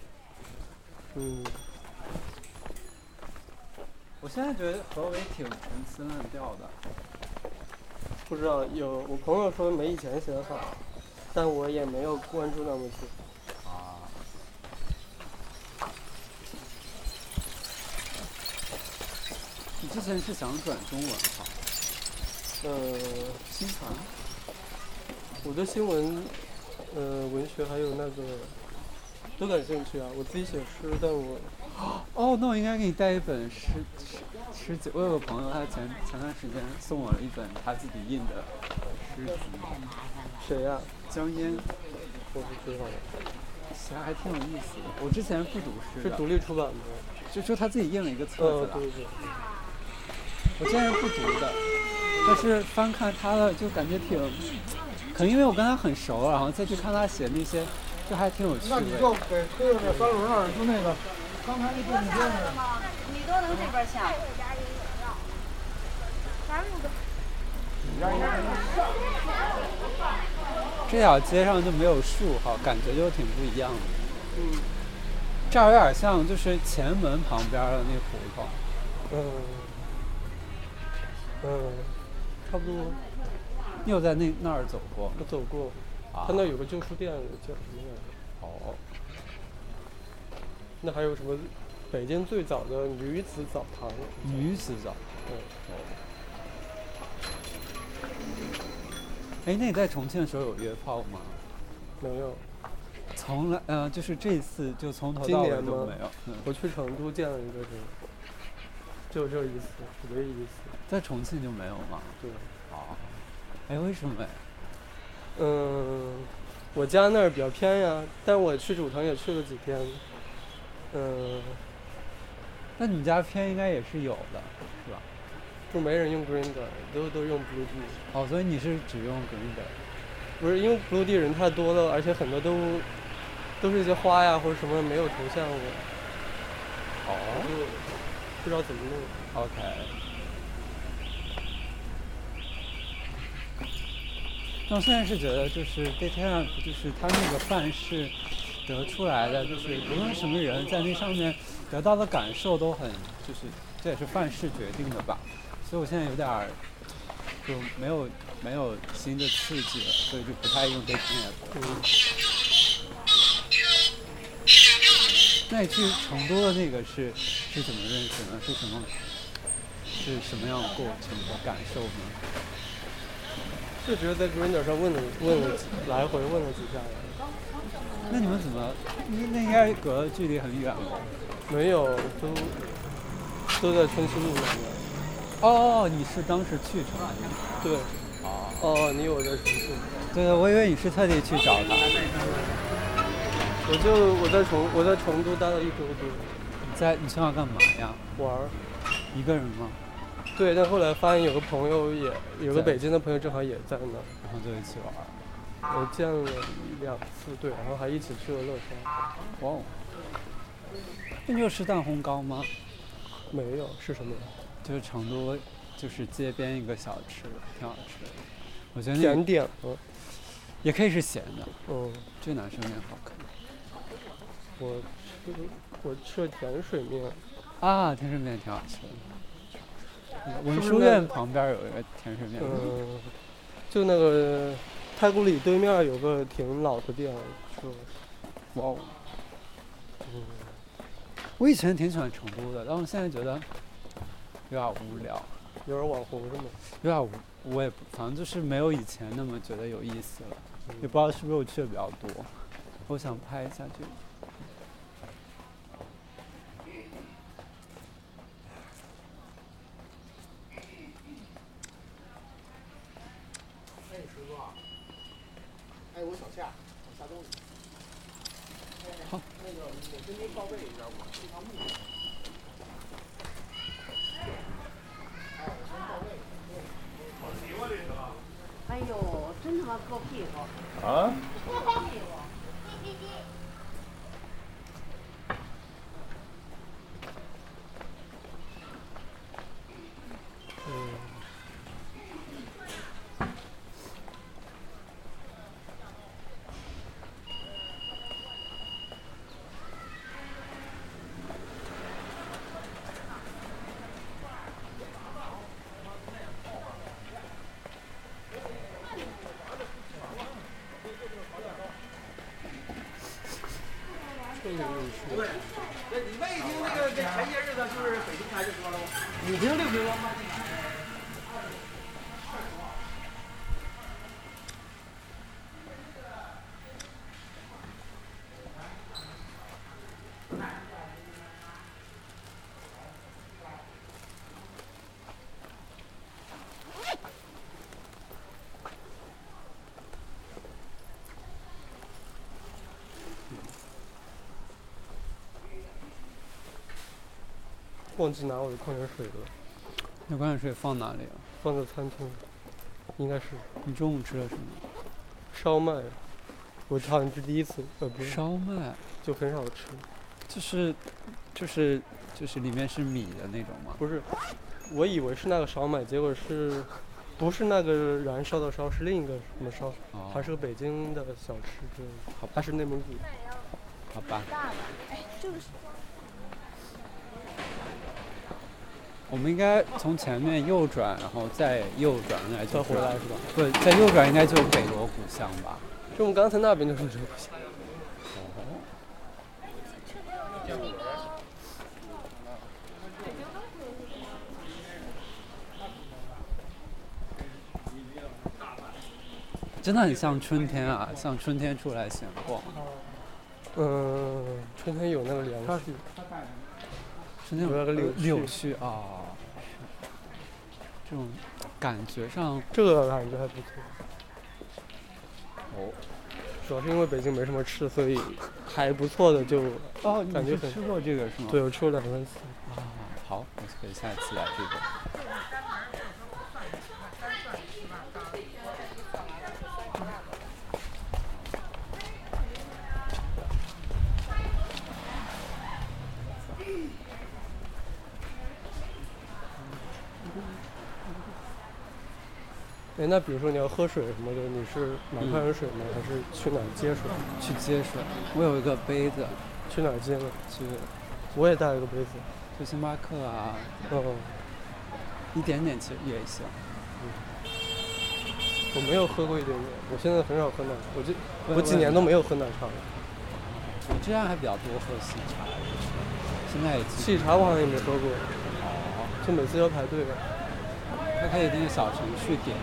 嗯。我现在觉得何伟挺陈词滥调的。不知道有我朋友说没以前写的好，但我也没有关注那么久。之前是想转中文哈？呃，新传。我对新闻、呃文学还有那个都感兴趣啊。我自己写诗，但我哦，那我应该给你带一本诗诗诗集。我有个朋友，他前前段时间送我了一本他自己印的诗集。谁呀、江烟，我不知道，其实还挺有意思的。我之前不读诗，是独立出版的。就就他自己印了一个册，子的。对对。我之前是不读的，但是翻看他的就感觉挺，可能因为我跟他很熟，然后再去看他写那些，就还挺有趣那你就。给推到那三轮那儿，就那个刚才那电梯间那儿。你都能这边下。这条街上就没有树哈，感觉就挺不一样的。嗯这儿有点像就是前门旁边的那胡同。嗯嗯，差不多。你有在那那儿走过？我走过，啊他那有个旧书店，叫什么来着？哦，那还有什么北京最早的女子澡堂？女子澡。嗯，哎，那你在重庆的时候有约炮吗？没有。从来，呃，就是这一次就从头今到尾年都没有。嗯，我去成都见了一个人，就这一次，唯一一次。在重庆就没有吗？对。哦，哎，为什么呀？嗯，我家那儿比较偏呀，但我去主城也去了几天。嗯，那你们家偏应该也是有的，是吧？就没人用 Grinder，都都用 Blue D。哦，所以你是只用 Grinder。不是因为 Blue D 人太多了，而且很多都都是一些花呀或者什么没有头像的，哦就不知道怎么弄。，OK。那我现在是觉得，就是 app，就是它那个范式得出来的，就是无论什么人在那上面得到的感受都很，就是这也是范式决定的吧。所以我现在有点儿就没有没有新的刺激了，所以就不太用。嗯，那你去成都的那个是是怎么认识呢？是什么是什么样的过程和感受呢？就只有在 Grinder 上问了问了几来回问了几下呀，那你们怎么？那那应该隔的距离很远吧？没有，都都在春熙路那边。哦，你是当时去成都？对，哦，哦，你有在重庆？对对，我以为你是特地去找他。我就我在成我在成都待了一周多，你在你去那干嘛呀？玩儿。一个人吗？对，但后来发现有个朋友也有个北京的朋友正好也在那，然后就一起玩。我见了一两次，对，然后还一起去了乐山。哇哦，那你有吃蛋烘糕吗？没有，是什么？就是成都，就是街边一个小吃，挺好吃的。我觉得甜点吗？也可以是咸的，嗯，这男生面好看。我吃我吃了甜水面，啊，甜水面挺好吃的。文殊院旁边有一个甜水面，嗯，就那个太古里对面有个挺老的店，吃了。哇哦！嗯，我以前挺喜欢成都的，但我现在觉得有点无聊，有点网红是吗？有点无，我也不，反正就是没有以前那么觉得有意思了。也不知道是不是我去的比较多，我想拍一下这个。哎，师哥，哎，我小夏，我夏东西。好。那个，我跟您报备一下，我是一趟木匠。哎，我先报备。哎呦，真他妈硌屁股！啊？硌屁股！嗯，挺有趣的。对，你们一听那个这前些日子就是北京台就说了吗？五瓶六瓶吗？忘记拿我的矿泉水了，那矿泉水放哪里了？放在餐厅，应该是你中午吃了什么？烧麦。我好像是第一次，呃，不是，烧麦，就很少吃。就是，就是，就是里面是米的那种吗？不是，我以为是那个烧麦，结果是，不是那个燃烧的烧，是另一个什么烧？哦还是个北京的小吃之类的，好吧它是内蒙古。好吧。我们应该从前面右转，然后再右转，应该就再回来是吧？对，再右转应该就是北锣鼓巷吧？就我们刚才那边就是这个。真的很像春天啊，像春天出来闲逛。嗯，春天有那个凉气，春天有那个柳柳絮絮啊，这种感觉上这个感觉还不错。哦主要是因为北京没什么吃，所以还不错的就哦，你感觉吃过这个是吗？对我吃过两三次。啊，好，我可以下一次来这个。那比如说你要喝水什么的，你是买矿泉水吗？还是去哪儿接水？去接水，我有一个杯子，去哪儿接呢？去我也带了个杯子。去星巴克啊，嗯，一点点其实也行。我没有喝过一点点，我现在很少喝奶茶，我这我我几年都没有喝奶茶了。我之前还比较多喝喜茶，现在也喜茶我好像也没喝过，哦，就每次要排队。它可以那个小程序点，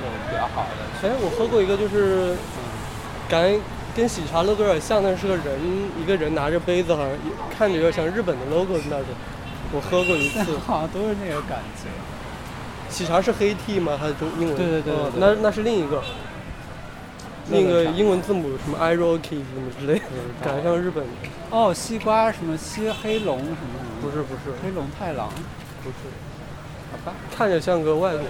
就比较好的。哎，我喝过一个就是，感觉跟喜茶 logo 有点像，但是是个人，一个人拿着杯子，好像看着有点像日本的 logo 的那种。我喝过一次。好像都是那个感觉。喜茶是黑 T 吗？还是中英文？对对对对对哦那那是另一个，另一个英文字母什么 i r o k 什么之类的，感觉像日本。哦，西瓜什么西黑龙什么什么？不是不是黑龙太郎，不是，好吧。看着像个外国的。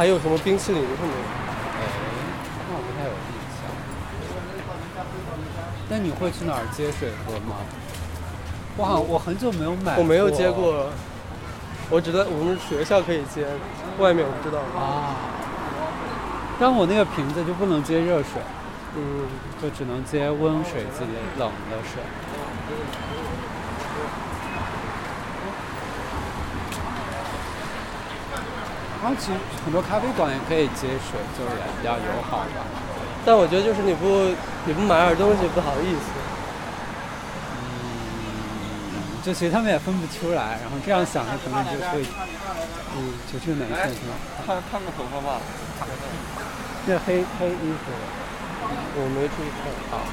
还有什么冰淇淋什么的？哎，那我不太有印象。那你会去哪儿接水喝吗？我好我很久没有买，我没有接。过，我只在我们学校可以接，外面我不知道。啊，但我那个瓶子就不能接热水，嗯，就只能接温水自己冷的水。然后其实很多咖啡馆也可以接水，就是也比较友好吧。但我觉得就是你不你不买点东西不好意思。嗯，就其实他们也分不出来，然后这样想，他可能就会，嗯，就这个男生是吧？看看个头发吧。那黑黑衣服，我没注意看。好，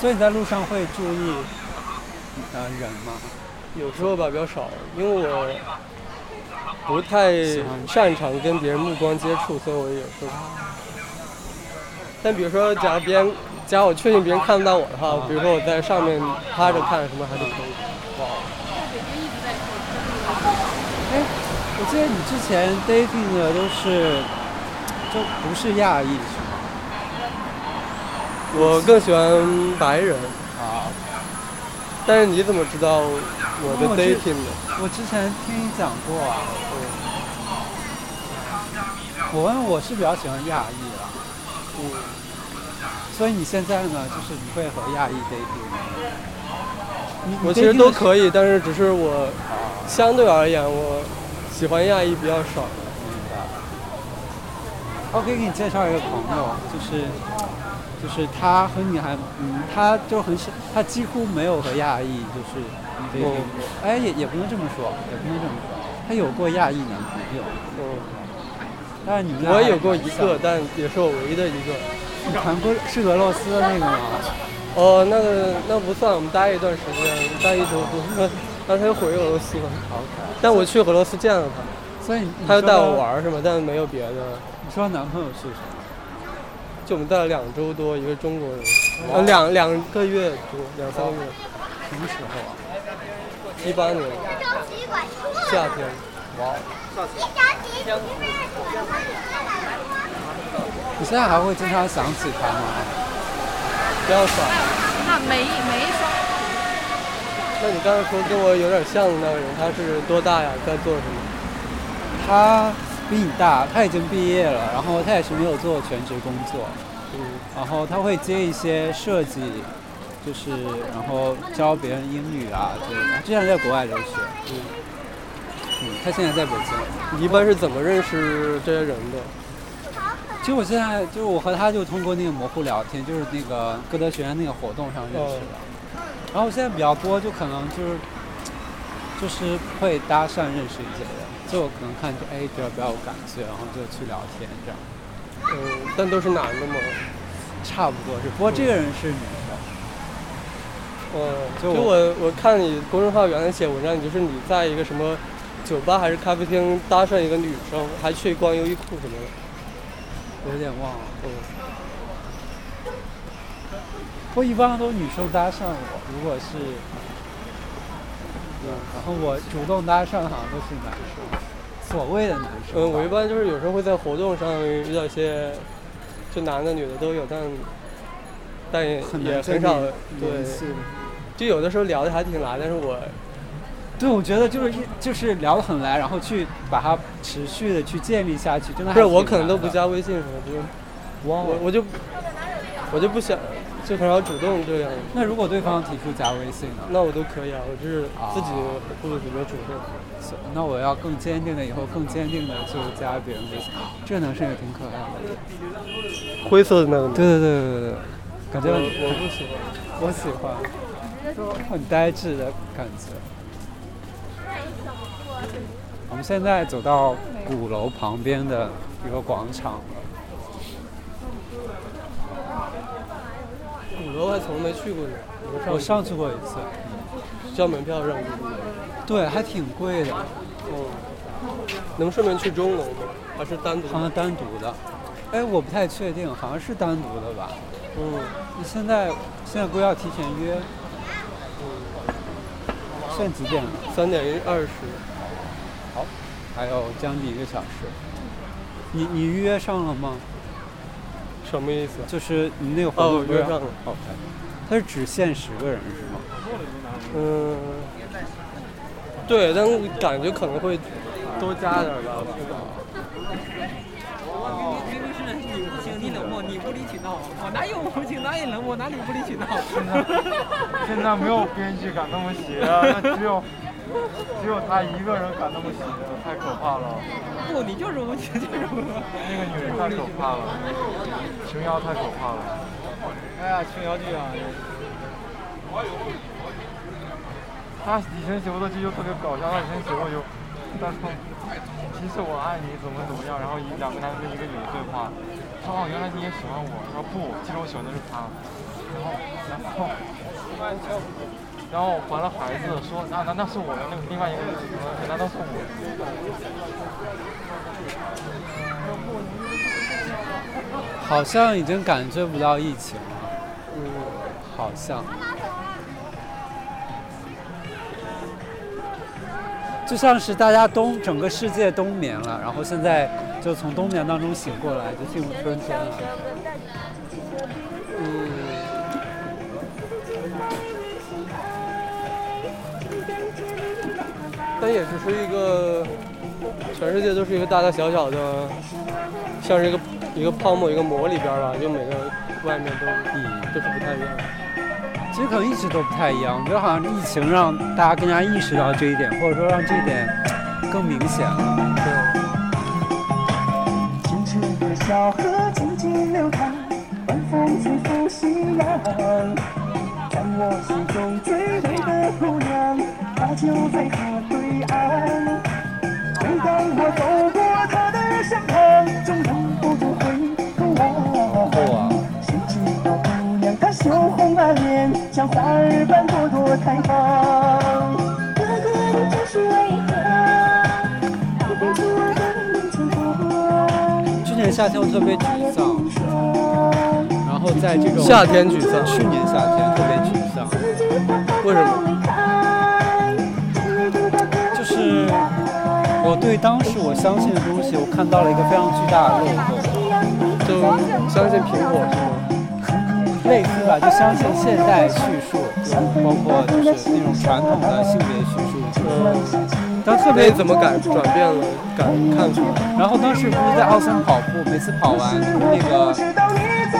所以你在路上会注意呃人吗？有时候吧比较少，因为我不太擅长跟别人目光接触，所以我有时候。但比如说，假如别人，假如我确定别人看不到我的话，比如说我在上面趴着看什么还是可以。哇哎，我记得你之前 dating 的都是，就不是亚裔是吗？我更喜欢白人，啊，但是你怎么知道我的 dating 呢？我之前听你讲过啊。我问我是比较喜欢亚裔啊，嗯，所以你现在呢，就是你会和亚裔 dating 吗？你我其实都。可以，但是只是我啊，相对而言，我喜欢亚裔比较少。明白。我可以给你介绍一个朋友，就是就是他和你还，嗯，他就很少，他几乎没有和亚裔就是对过，哎，也也不能这么说，也不能这么说，他有过亚裔男朋友，嗯，但是你们我也有过一个，但也是我唯一的一个。你谈过是俄罗斯的那个吗？哦，那个那不算，我们待一段时间，待一周多，然后他又回俄罗斯了。但我去俄罗斯见了他，所以他又带我玩是吗？但没有别的。你说男朋友是谁？就我们待了两周多，一个中国人，呃，两两个月多，两三个月。什么时候啊？一八年。夏天。哇。你现在还会经常想起他吗？不要耍。那没没耍。那你刚才说跟我有点像的那个人，他是多大呀？在做什么？他比你大，他已经毕业了，然后他也是没有做全职工作。嗯。然后他会接一些设计，就是然后教别人英语啊之类的。之前在国外留学。嗯。嗯，他现在在北京。你一般是怎么认识这些人的？其实我现在就是我和他就通过那个模糊聊天，就是那个歌德学院那个活动上认识的。然后我现在比较多，就可能就是就是会搭讪认识一些人，就可能看就哎觉得比较有感觉，然后就去聊天这样。嗯，但都是男的吗？差不多是，不过这个人是女的。哦，就我我看你公众号原来写文章，你就是你在一个什么酒吧还是咖啡厅搭讪一个女生，还去逛优衣库什么的。有点忘了，嗯。我一般都女生搭讪我，如果是，嗯，然后我主动搭讪好像都是男生，所谓的男生。嗯，我一般就是有时候会在活动上遇到一些，就男的女的都有，但但也也很少对，就有的时候聊的还挺来，但是我。对，我觉得就是一就是聊得很来，然后去把它持续的去建立下去，真的不是我可能都不加微信什么，就我我就我就不想，就很少主动这样。那如果对方提出加微信呢？那我都可以啊，我就是自己不怎么主动。那我要更坚定的，以后更坚定的就加别人微信。这个男生也挺可爱的，灰色的那个。对对对对对，感觉我不喜欢，我喜欢，很呆滞的感觉。我们现在走到鼓楼旁边的一个广场。鼓楼还从没去过呢，我上去过一次，交门票是对，还挺贵的。嗯，能顺便去钟楼吗？还是单独？好像单独的。哎，我不太确定，好像是单独的吧。嗯。你现在现在不要提前约。嗯。现在几点了？三点二十。好，还有将近一个小时。你你预约上了吗？什么意思？就是你那个活动约上了。OK。它是只限十个人是吗？嗯。对，但感觉可能会多加点吧。明明是你无情，你冷漠，你无理取闹。我哪有无情，哪有冷漠，哪里无理取闹？现在现在没有编剧敢那么写啊，那只有。只有他一个人敢那么写，太可怕了。不，你就是无情，就是无那个女人太可怕了，琼瑶太可怕了。哎呀，琼瑶剧啊！他以前写过的剧就特别搞笑，他以前写过有，但是其实我爱你怎么怎么样，然后一两个男生一个女的对话，他说原来你也喜欢我，他说不，其实我喜欢的是他，然后然后。然后怀了孩子，说那那那是我的那个另外一个女儿，难道是我？好像已经感觉不到疫情了，嗯，好像，就像是大家冬整个世界冬眠了，然后现在就从冬眠当中醒过来，就进入春天了，也只是一个，全世界都是一个大大小小的，像是一个一个泡沫一个膜里边吧，就每个外面都嗯都是不太一样。其实可能一直都不太一样，我觉得好像疫情让大家更加意识到这一点，或者说让这一点更明显了。对。风吹拂夕阳，我心中最美的姑娘，她就在对岸。每当我走过她的身旁，总忍不住回头望。谁知道姑娘她羞红了脸，像花儿般朵朵开放。哥哥，你这是为何？你背出我的面前过。去年夏天我特别沮丧，然后在这种夏天沮丧去年夏天特别沮丧，为什么？是我对当时我相信的东西，我看到了一个非常巨大的漏洞，就相信苹果是吗？类似吧，就相信现代叙述，就包括就是那种传统的性别叙述，但特别怎么改转变了？改看法？然后当时不是在奥森跑步，每次跑完就是那个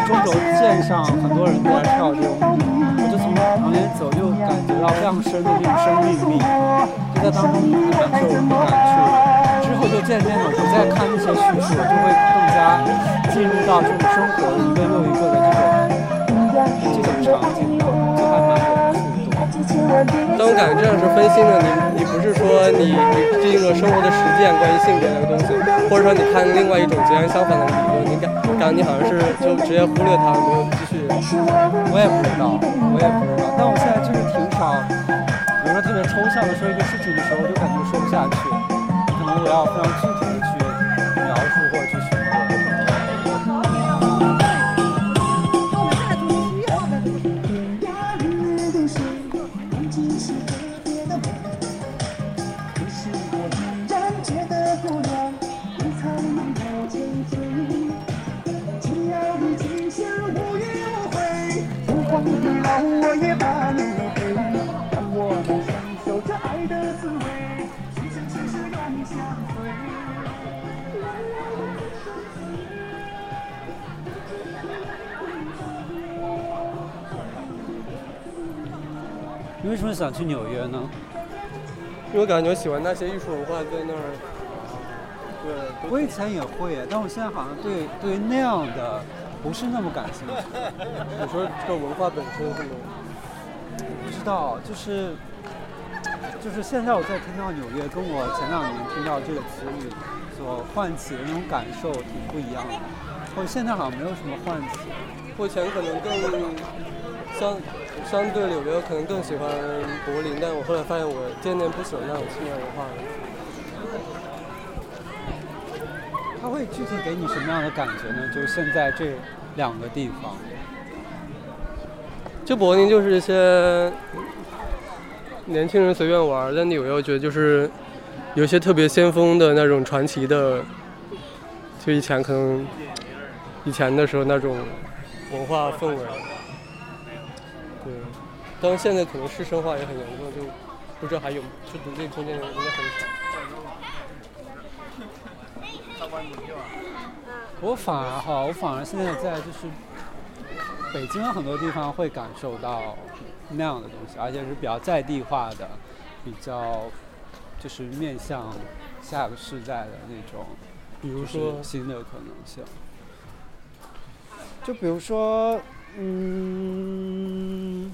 中轴线上很多人都在跳这种舞，我就从旁边走，就感觉到非常深的这种生命力，在当中很难受、很感触。之后就渐渐的不再看那些叙述，就会更加进入到这种生活的一个又一个的这种这种场景，就还蛮有触动。但我感觉这样是分心的，你你不是说你你进入了生活的实践关于性别的东西，或者说你看另外一种截然相反的理论，你感感觉你好像是就直接忽略它，没有继续。我也不知道，我也不知道。但我现在就是挺少，特别抽象的说一个事情的时候，我就感觉说不下去，可能我要非常具体去纽约呢？因为我感觉喜欢那些艺术文化在那儿，对，我以前也会，但我现在好像对对那样的不是那么感兴趣。你说这文化本身是吗？不知道，就是就是现在我在听到纽约，跟我前两年听到这个词语所唤起的那种感受挺不一样的。我现在好像没有什么唤起。我以前可能更相相对纽约可能更喜欢柏林，但我后来发现我渐渐不喜欢那种青年文化了。它会具体给你什么样的感觉呢？就是现在这两个地方，就柏林就是一些年轻人随便玩，但纽约我觉得就是有些特别先锋的那种传奇的，就以前可能以前的时候那种文化氛围。对，但是现在可能师生化也很严重，就不知道还有就独立空间的人应该很少。我反而哈，我反而现在在就是北京很多地方会感受到那样的东西，而且是比较在地化的，比较就是面向下个世代的那种，比如就是说新的可能性。就比如说，嗯，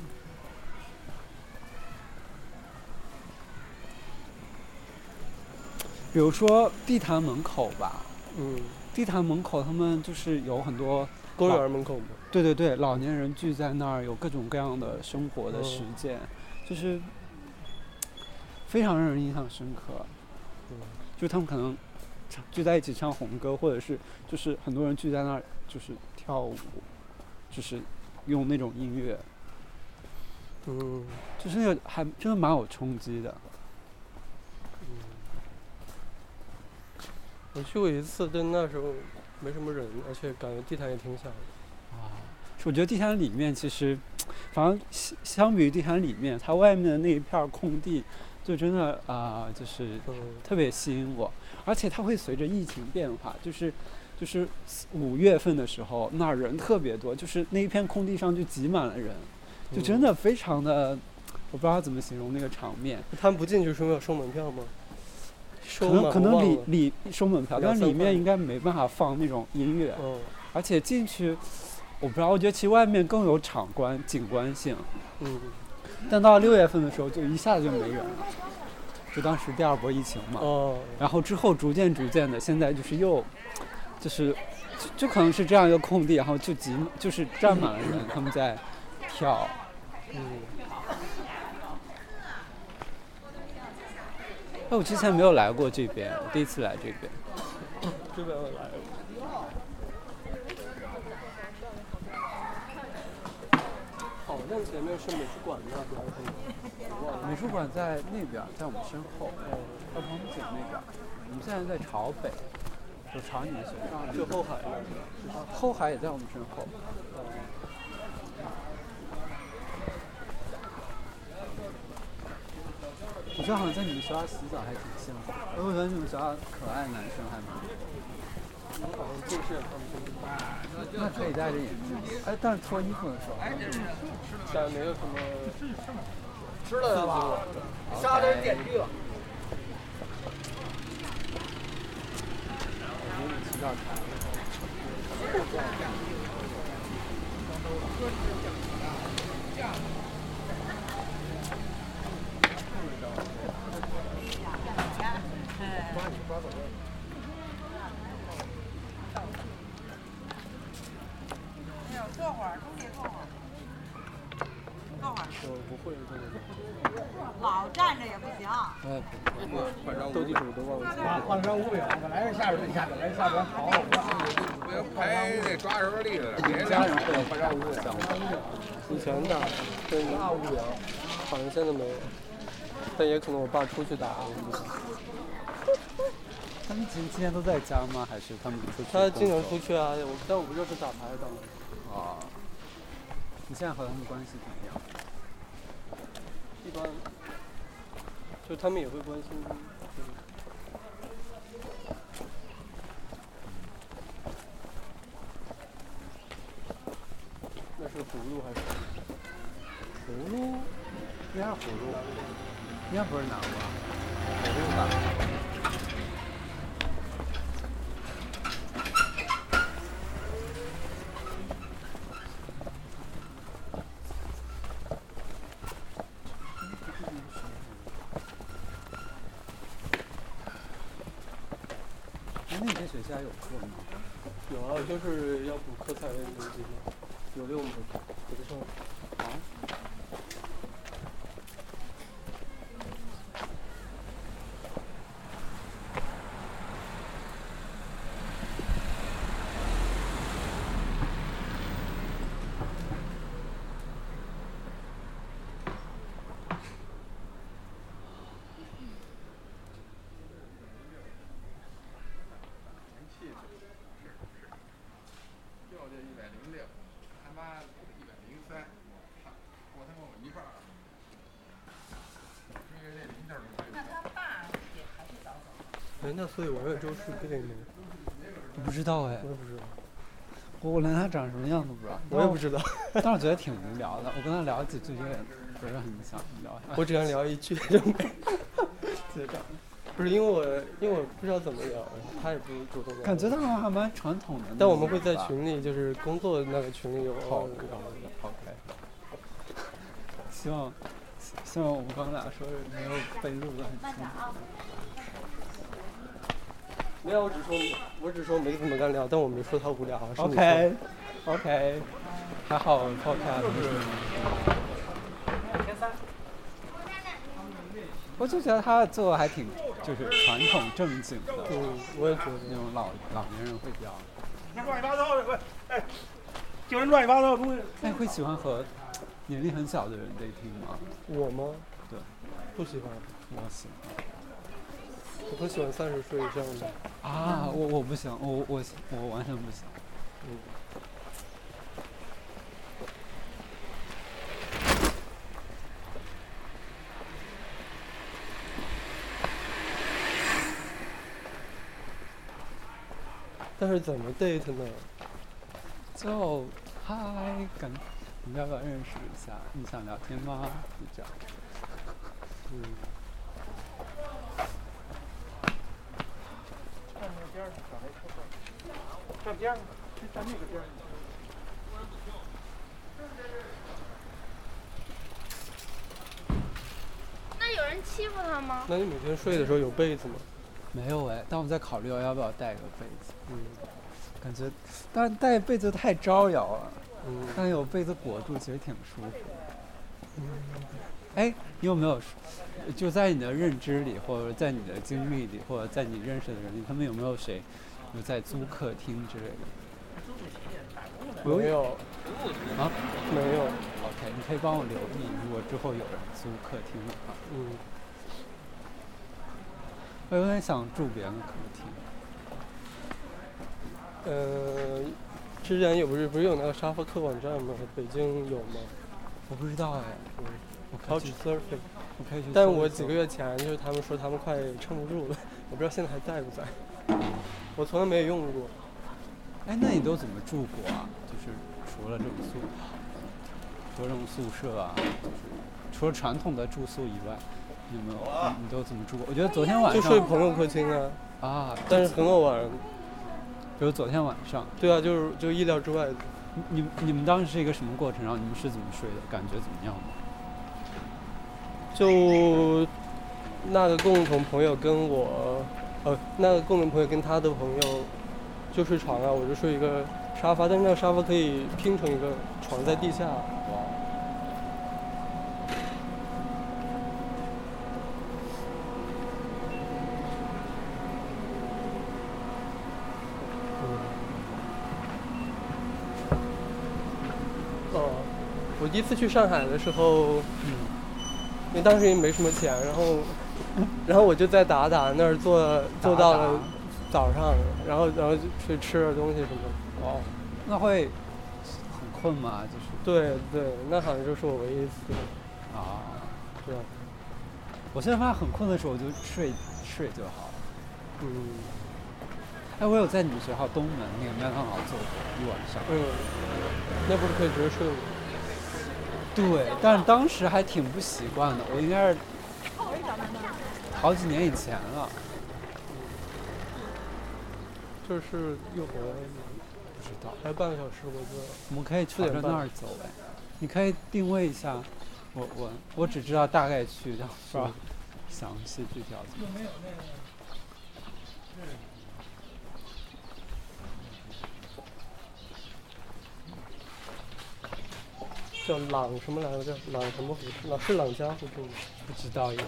比如说地坛门口吧，嗯，地坛门口他们就是有很多公园门口嘛，对对对，老年人聚在那儿，有各种各样的生活的实践，就是非常让人印象深刻。嗯，就他们可能唱聚在一起唱红歌，或者是就是很多人聚在那儿就是跳舞，就是用那种音乐，嗯，就是那个还真的蛮有冲击的。我去过一次，但那时候没什么人，而且感觉地毯也挺小的。啊我觉得地毯里面其实，反正相相比于地毯里面，它外面的那一片儿空地，就真的啊、就是嗯，特别吸引我，而且它会随着疫情变化，就是就是五月份的时候，那儿人特别多，就是那一片空地上就挤满了人，就真的非常的，我不知道怎么形容那个场面，他们不进去是因为要收门票吗？可？能可能里里收门票，但两三块里面应该没办法放那种音乐，嗯，而且进去我不知道，我觉得其实外面更有场观景观性，嗯，但到六月份的时候就一下子就没人了，就当时第二波疫情嘛，哦，然后之后逐渐逐渐的，现在就是又，就是就就可能是这样一个空地，然后就挤就是站满了人，他们在跳。嗯，哎，我之前没有来过这边，我第一次来这边。这边我来了。好像前面是美术馆那边。美术馆在那边，在我们身后，在鹏景那边。我们现在在朝北，就朝你们学校。就后海那边。后海也在我们身后。我觉得好像在你们学校洗澡还挺像的，我觉得你们学校可爱男生还蛮就是那可以戴着眼镜，哎，但是脱衣服的时候，但没有什么吃了的吧？沙子点地了。洗澡台。坐会儿，中间坐会儿，坐会儿。我不会这个。站着也不行。哎，斗地主都忘了。换成五饼，本来是下边下边来下边跑。不要拍那抓人力了，别家人会拍照物以前打，对，那无聊，好像现在没有，但也可能我爸出去打了。他们今今天都在家吗？还是他们出去？他经常出去啊，我但我不就是打牌的。啊。你现在和他们关系怎么样？一般，就他们也会关心。那是葫芦还是？葫芦，应该是葫芦，应该不是南瓜，葫芦吧。那你这学期还有课吗？有啊，就是要补课才能进嘛，有六门课，补得上。啊？掉价一百零六，他妈一百零三，我他妈我一半儿。这个这零头儿都那他爸也还是早走。哎，那所以王月洲是 gay 吗？我不知道哎，我也不知道。我我连他长什么样都不知道。我也不知道。但是我觉得挺无聊的，我跟他聊几句就也不是很想聊下。我只想聊一句就没结账。不是因为我因为我不知道怎么聊，他也不主动聊。感觉他好像还蛮传统的。但我们会在群里，就是工作那个群里有好聊的。OK。希望希望我们刚才俩说的没有被录的很清楚。没有，我只说我只说没怎么跟他聊，但我没说他无聊。是你说 OK OK，还好是。前三。我就觉得他做的还挺就是传统正经的，嗯，我也觉得那种老老年人会比较。乱七八糟的，快，哎，就人乱七八糟的东西。那你会喜欢和年龄很小的人 dating 吗？我吗？对，不喜欢。我喜欢。我不喜欢三十岁以上的。啊，我我不行，我我我完全不行。嗯。但是怎么 date 呢？就嗨，感，你们要不要认识一下？你想聊天吗？就这样。嗯。这边儿，在那个边儿。欺负他吗？那你每天睡的时候有被子吗？没有哎，但我在考虑要不要带个被子。嗯，感觉，但带被子太招摇了。嗯，但有被子裹住其实挺舒服。嗯，哎，你有没有，就在你的认知里，或者在你的经历里，或者在你认识的人里，他们有没有谁，有在租客厅之类的？我没有啊，没有，OK，你可以帮我留意，如果之后有人租客厅的话，嗯，我有点想住别人的客厅。呃，之前有不是不是有那个沙发客网站吗？北京有吗？我不知道哎，嗯，，Couchsurfing。但我几个月前就是他们说他们快撑不住了，我不知道现在还在不在。我从来没有用过。哎，那你都怎么住过啊？就是除了这种宿，除了这种宿舍啊，就是除了传统的住宿以外，你有没有你你都怎么住过？我觉得昨天晚上就上睡朋友客厅啊，啊，但是很好玩。比如昨天晚上，对啊，就是就意料之外的。你你你们当时是一个什么过程？然后你们是怎么睡的？感觉怎么样？就那个共同朋友跟我，呃，那个共同朋友跟他的朋友就睡床啊，我就睡一个沙发，但是那个沙发可以拼成一个床在地下。哇！哦，我第一次去上海的时候，嗯，因为当时也没什么钱，然后，然后我就在达达那儿坐坐到了早上，然后然后就去吃点东西什么的。哦，那会很困吗？就是对对，那好像就是我唯一一次，啊，对？我现在发现很困的时候我就睡睡就好了。嗯哎，我有在你们学校东门那个麦当劳坐过一晚上。嗯，那不是可以直接睡吗？对，但是当时还挺不习惯的，我应该是好几年以前了，就是又回来了，不知道。还有半个小时，我就。我们可以朝着4点那儿走哎，你可以定位一下，我我我只知道大概去，但不知道详细具体要怎么。叫朗什么来着？叫朗什么胡同？朗是朗家胡同吗？不知道耶。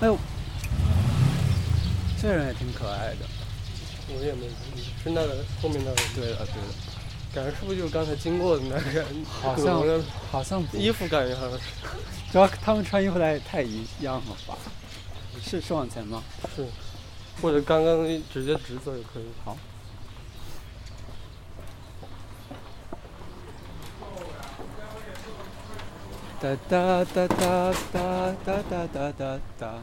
哎呦，这人也挺可爱的。我也没注意，是那个后面那个。对的，对的。感觉是不是就是刚才经过的那个人？好像好像不衣服感觉好像是主要他们穿衣服太太一样了吧？是是往前吗？是，或者刚刚直接直走也可以。好。哒哒哒哒哒哒哒哒哒哒，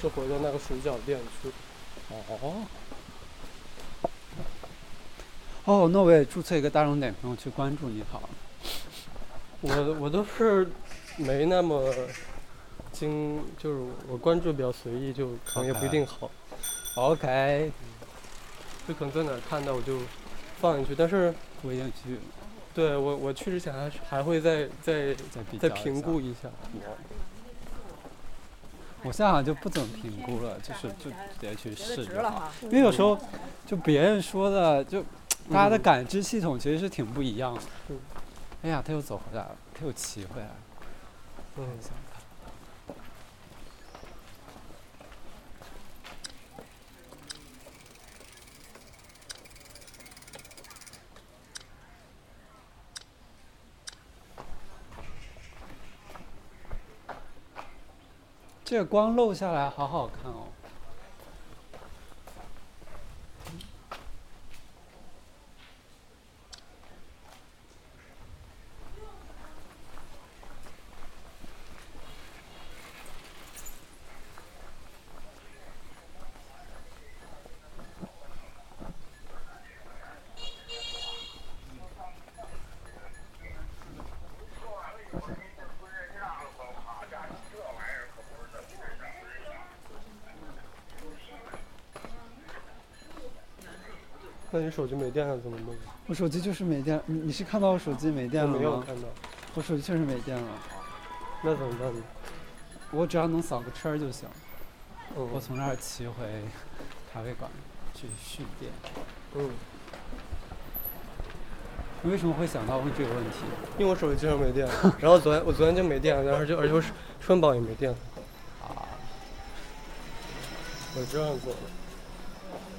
是回到那个水饺店去。哦。哦，那我也注册一个大众点评，我去关注你好了。我我都是没那么精，就是我关注比较随意，就可能也不一定好。OK，就可能在哪儿看到我就放进去，但是不一定去。对我我去之前还是还会再再再评估一下。我现在好像就不怎么评估了，就是就直接去试就好。因为有时候就别人说的就大家的感知系统其实是挺不一样的。哎呀，他又走回来了，他又骑回来了。嗯，这个光漏下来好好看哦。那你手机没电了怎么弄？我手机就是没电，你你是看到我手机没电了吗？没有看到，我手机确实没电了，那怎么办呢？我只要能扫个车儿就行。嗯，我从这儿骑回咖啡馆去续电。嗯，你为什么会想到问这个问题？因为我手机经常没电，然后昨天 我昨天就没电，了，然后就而且我是顺宝也没电，啊，我这样做的，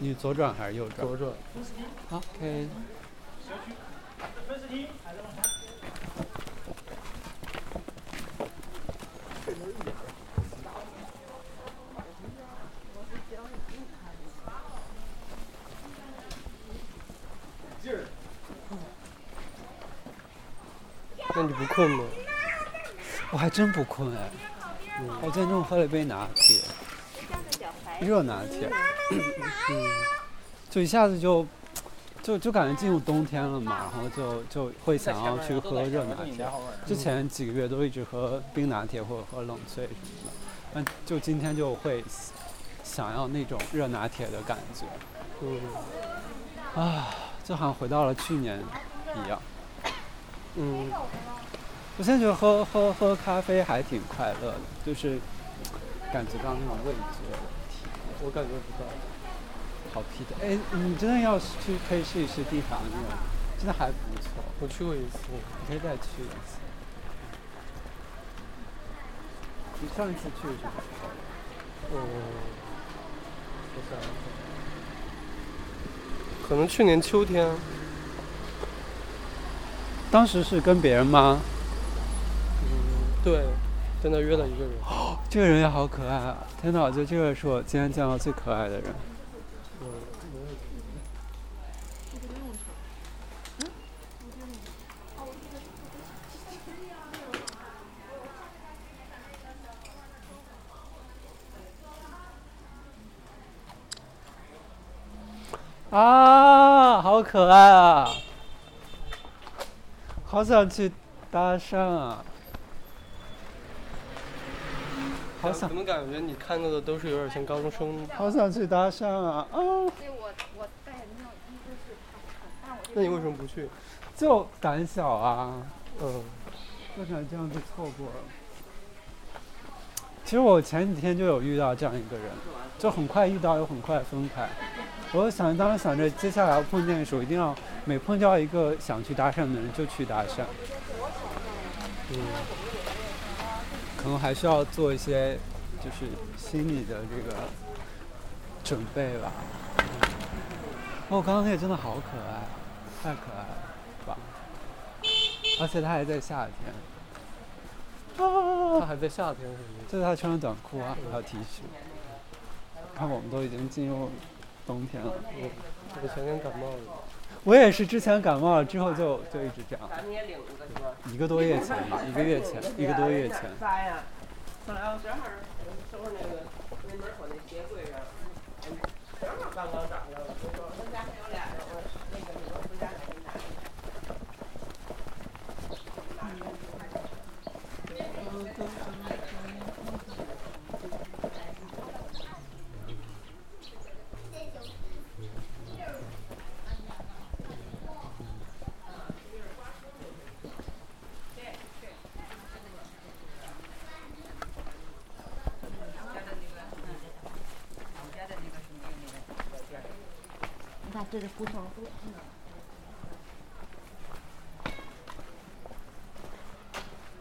你左转还是右转左转。？OK。那你不困吗？我还真不困哎，我今天中午喝了一杯拿铁，热拿铁，嗯，就一下子就就就感觉进入冬天了嘛，然后就就会想要去喝热拿铁。之前几个月都一直喝冰拿铁或者喝冷萃什么的，但就今天就会想要那种热拿铁的感觉嗯啊，就好像回到了去年一样。嗯，我现在觉得喝喝喝咖啡还挺快乐的，就是感觉到那种味觉。我感觉不到。好皮的，哎，你真的要去可以试一试地法那种，真的还不错，我去过一次，你可以再去一次。你上一次去是什么时候？嗯，我想想看，可能去年秋天，当时是跟别人吗？嗯，对，在那约了一个人，这个人也好可爱啊！天哪，我觉得这个是我今天见到最可爱的人。啊，好可爱啊！好想去搭讪啊！好想怎么感觉你看到的都是有点像高中生？好想去搭讪啊！啊，那种衣服是看，但我那你为什么不去？就胆小啊！嗯，不想这样就错过了。其实我前几天就有遇到这样一个人，就很快遇到又很快分开。我想当时想着接下来要碰见的时候，一定要每碰到一个想去搭讪的人就去搭讪。嗯，可能还需要做一些就是心理的这个准备吧。哦，刚刚那个真的好可爱，太可爱了吧！而且它还在夏天。他还在夏天是吗？就是他穿着短裤啊，还有 T 恤。看我们都已经进入冬天了。我我前天感冒了，我也是之前感冒了之后就就一直这样。一个多月前吧，一个月前，一个多月前。啥呀？上来正好收拾那个那门口那鞋柜上，正好刚刚找着了。我说我们家还有俩人，我那个你说回家给你拿。你看这是胡同，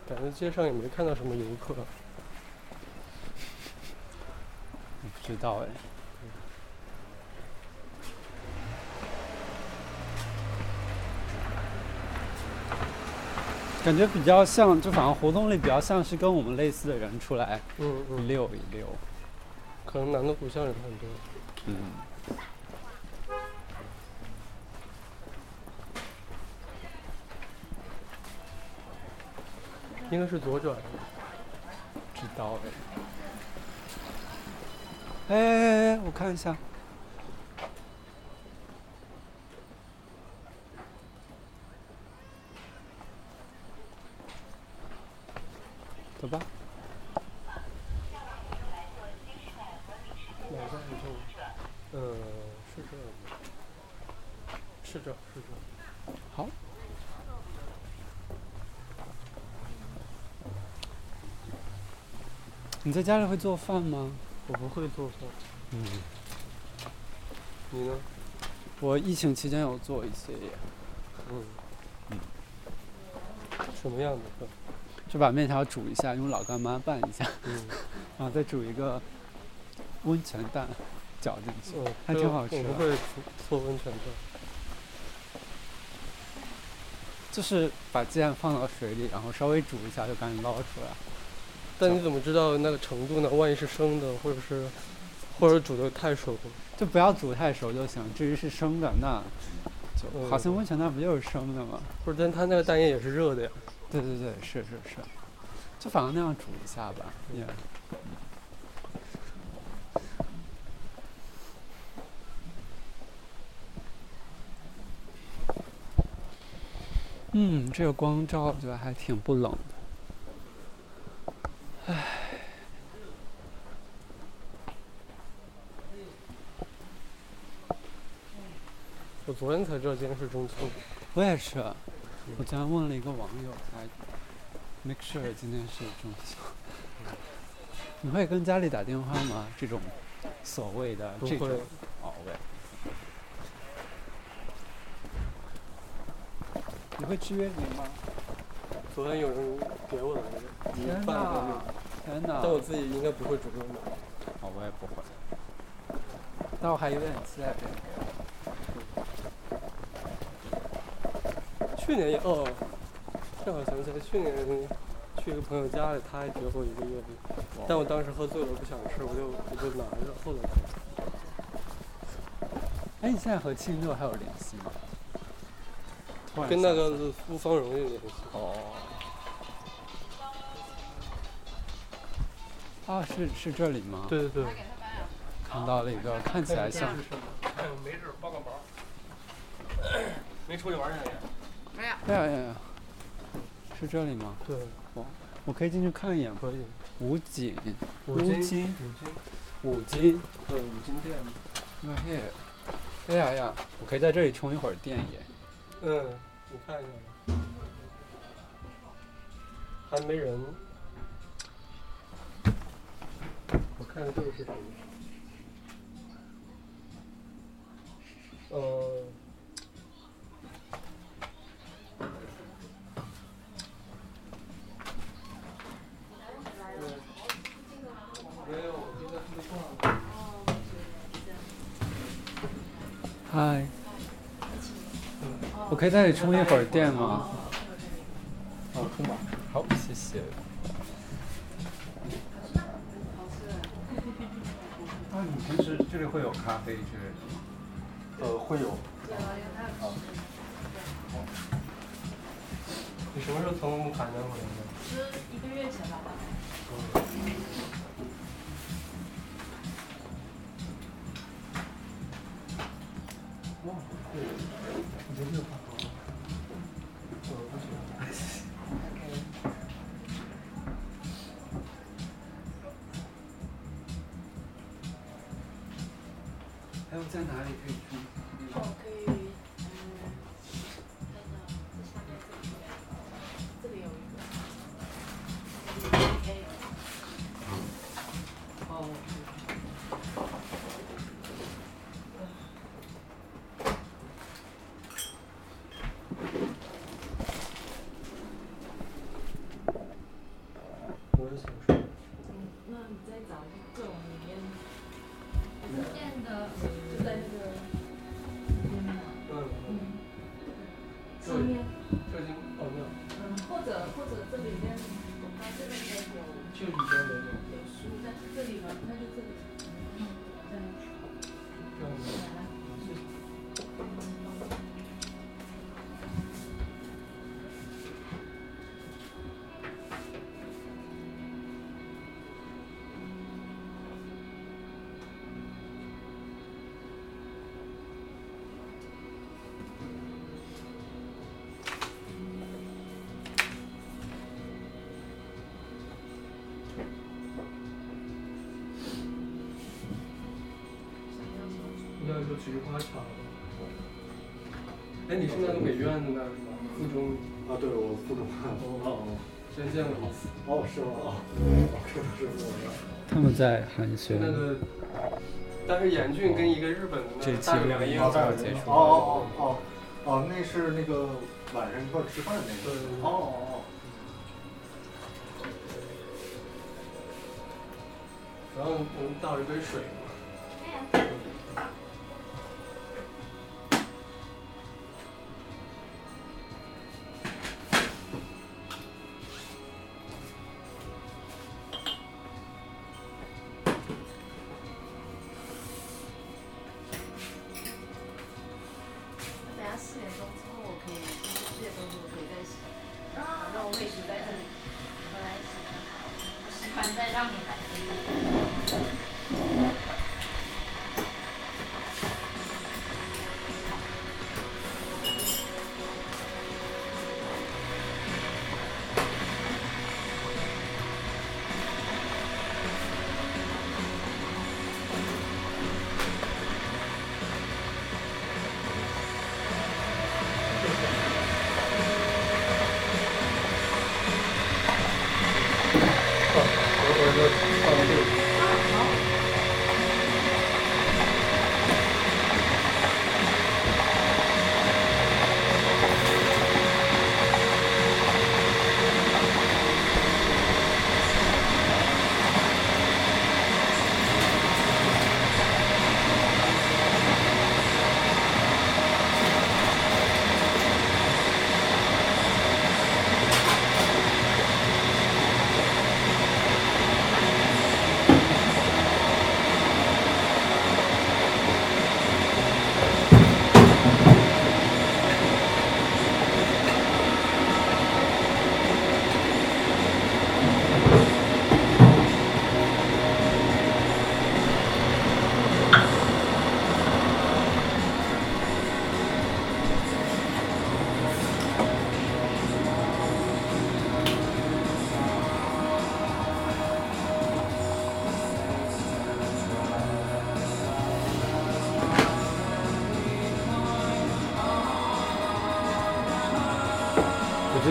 感觉街上也没看到什么游客。我不知道哎。感觉比较像，就反正活动里比较像是跟我们类似的人出来嗯嗯，溜一溜。可能南锣鼓巷人很多。嗯，应该是左转。知道哎。哎哎哎，我看一下。走吧。哪个是这？呃，是这吗？是这，是这。好。你在家里会做饭吗？我不会做饭。嗯。你呢？我疫情期间有做一些。嗯。嗯。什么样的饭？就把面条煮一下，用老干妈拌一下，嗯，然后再煮一个温泉蛋，搅进去，嗯，还挺好吃的。我不会做温泉蛋。就是把鸡蛋放到水里，然后稍微煮一下，就赶紧捞出来。但你怎么知道那个程度呢？万一是生的，或者是，或者煮的太熟，就不要煮太熟就行。至于是生的，那就好像温泉蛋不就是生的吗？不是，但它那个蛋液也是热的呀。对对对，是是是，就反正那样煮一下吧，也。嗯，这个光照觉得还挺不冷的。昨天才知道今天是中秋。我也是，我昨天问了一个网友，才 make sure 今天是中秋。你会跟家里打电话吗？这种所谓的这种。你会吃月饼吗？昨天有人给我的那个，天哪！天哪！但我自己应该不会主动买。哦，我也不会。但我还有点期待给我。去年也哦，正好想起来，去年去一个朋友家里，他还给我一个月饼，但我当时喝醉了，不想吃，我就我就拿着，后来。哎，你现在和庆六还有联系吗？跟那个陆方荣有联系。哦。啊，是是这里吗？对对对。看到了一个看起来像。哎呦，没事，帮个忙。没出去玩去？没有。哎呀呀呀！是这里吗？对。我我可以进去看一眼，可以。五金。五金。五金。五金。对，五金店。哎呀！哎呀呀！我可以在这里充一会儿电耶。嗯，你看一下吧。还没人。我看看这个是什么。呃。嗨，我可以在这里充一会儿电吗？好，充吧。好，谢谢。那，你平时这里会有咖啡之类的吗？呃，会有。好。你什么时候从海南回来的？是一个月前吧。哇，对，我。还有在哪里可以看？哦，可以，菊花茶。哎，你是那个美院的那是吧？附中。啊，对，我附中。哦哦，真见过。哦，是吗？哦，我看的是。他们在寒暄。那个，但是严俊跟一个日本的那个大两英就要结束。哦哦哦哦，那是那个晚上一块吃饭那个。对。哦哦哦。然后我们倒一杯水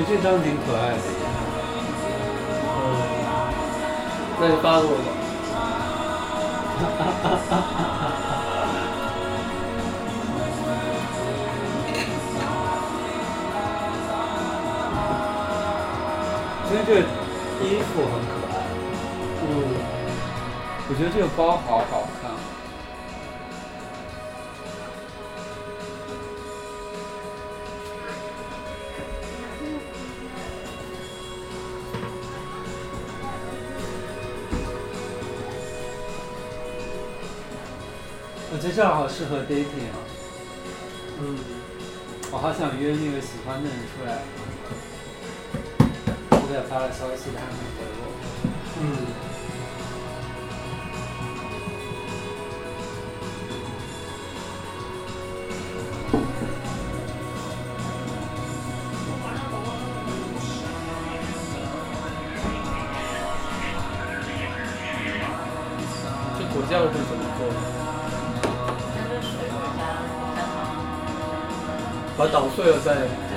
这张挺可爱的。嗯。那你发给我吧。我觉得这个衣服很可爱。嗯。我觉得这个包好好适合 dating 啊。嗯。我好想约那个喜欢的人出来。我给他发了消息，他还没回我。嗯。把它捣碎了再。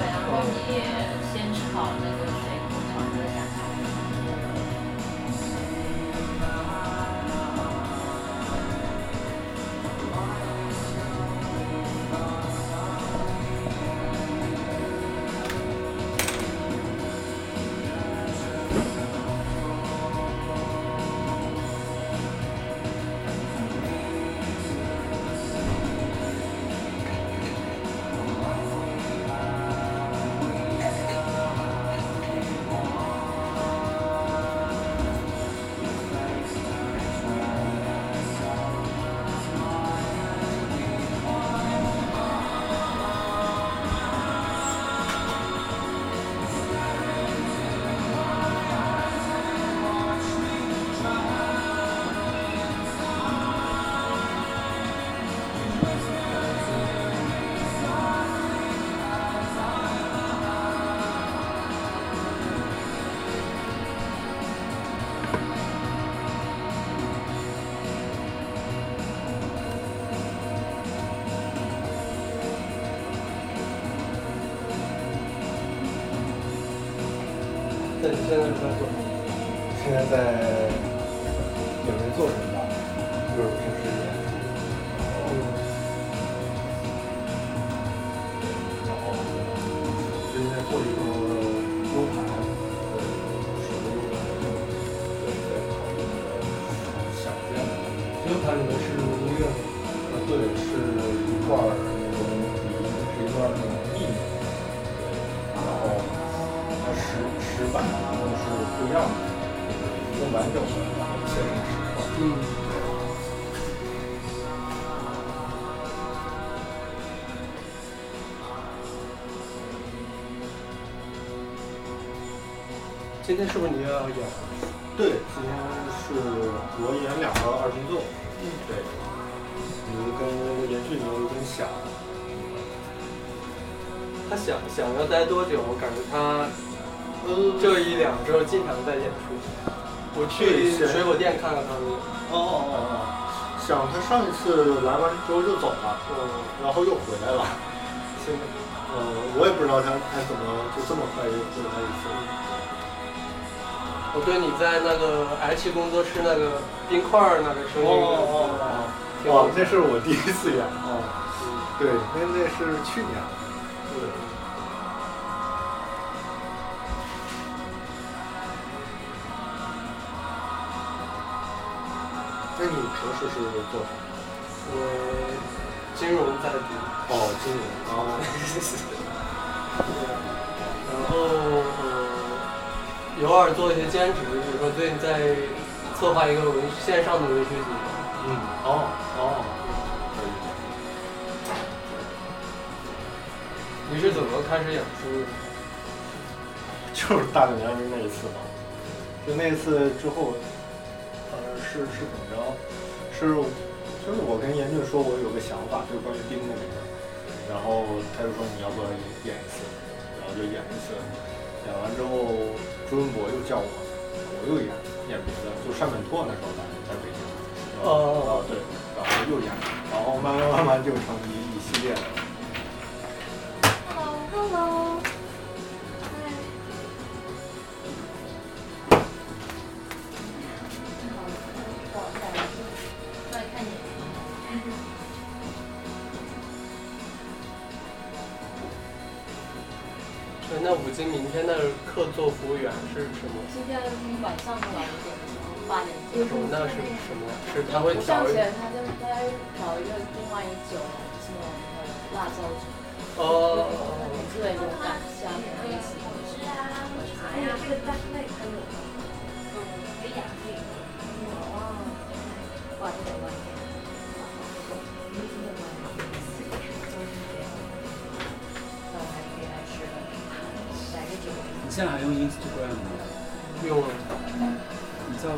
今天是不是你要演？对，今天是我演两个二重奏，嗯，对，你跟严俊有点像，他想想要待多久？我感觉他这一两周经常在演出。我去水果店看看他们。哦哦哦哦，想他上一次来完之后就走了，嗯，然后又回来了，现在呃，我也不知道他他怎么就这么快就回来一次。我对你在那个 H 工作室那个冰块儿那个声音，哦哦哦挺好，哦那是我第一次演啊，对，那那是去年，对。那你平时是做什么？我金融在读，哦，金融啊，呃，偶尔做一些兼职，比如说最近在策划一个文线上的文学节，嗯，哦哦，可以。你是怎么开始演出的？就是大本营那一次吧，就那次之后，呃，是是怎么着？是就是我跟严俊说，我有个想法，就是关于冰那个然后他就说你要不要演一次，然后就演一次，演完之后朱文博又叫我，我又演演别的，就单本拓那时候在在北京，然后哦啊对，然后又演，然后慢慢慢慢就成一一系列的。钟。什么？那是什么？是他会他就他要找一个另外一酒，什么辣椒酒哦，之类的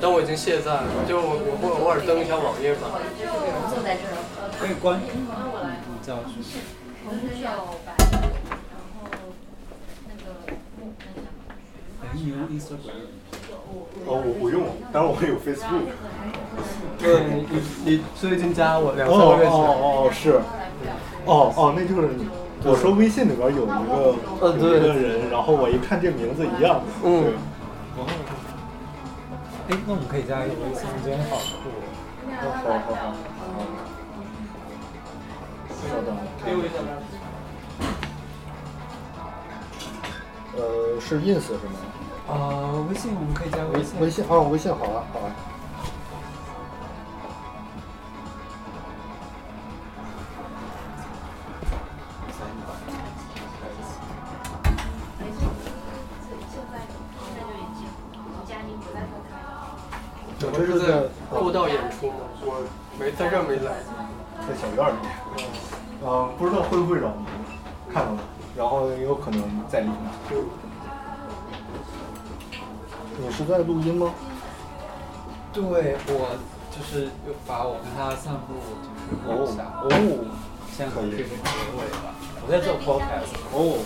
但我已经卸载了，就我我会偶尔登一下网页版。就坐在这儿，呃，可以关，那我来。你叫去。红酒白酒，然后那个木那什么。哎，你用 Instagram？哦，我不用，但是我有 Facebook。对你你你最近加我两哦三个月前。哦哦是，哦哦那就是你。我说微信里边有一个呃对有一个人，然后我一看这名字一样，嗯。哎，那我们可以加一个微信，真好酷。好好好好。稍等。呃，是 ins 是吗？啊，微信我们可以加微微信。微信哦，微信好了好啊。我这是在过道演出吗？我没在这儿没来。在小院里。嗯，不知道会不会让你看到了，然后也有可能在里面。你是在录音吗？对，我就是把我跟他散步就是录一下。哦，现在可以这个结尾吧。我在做 podcast。哦。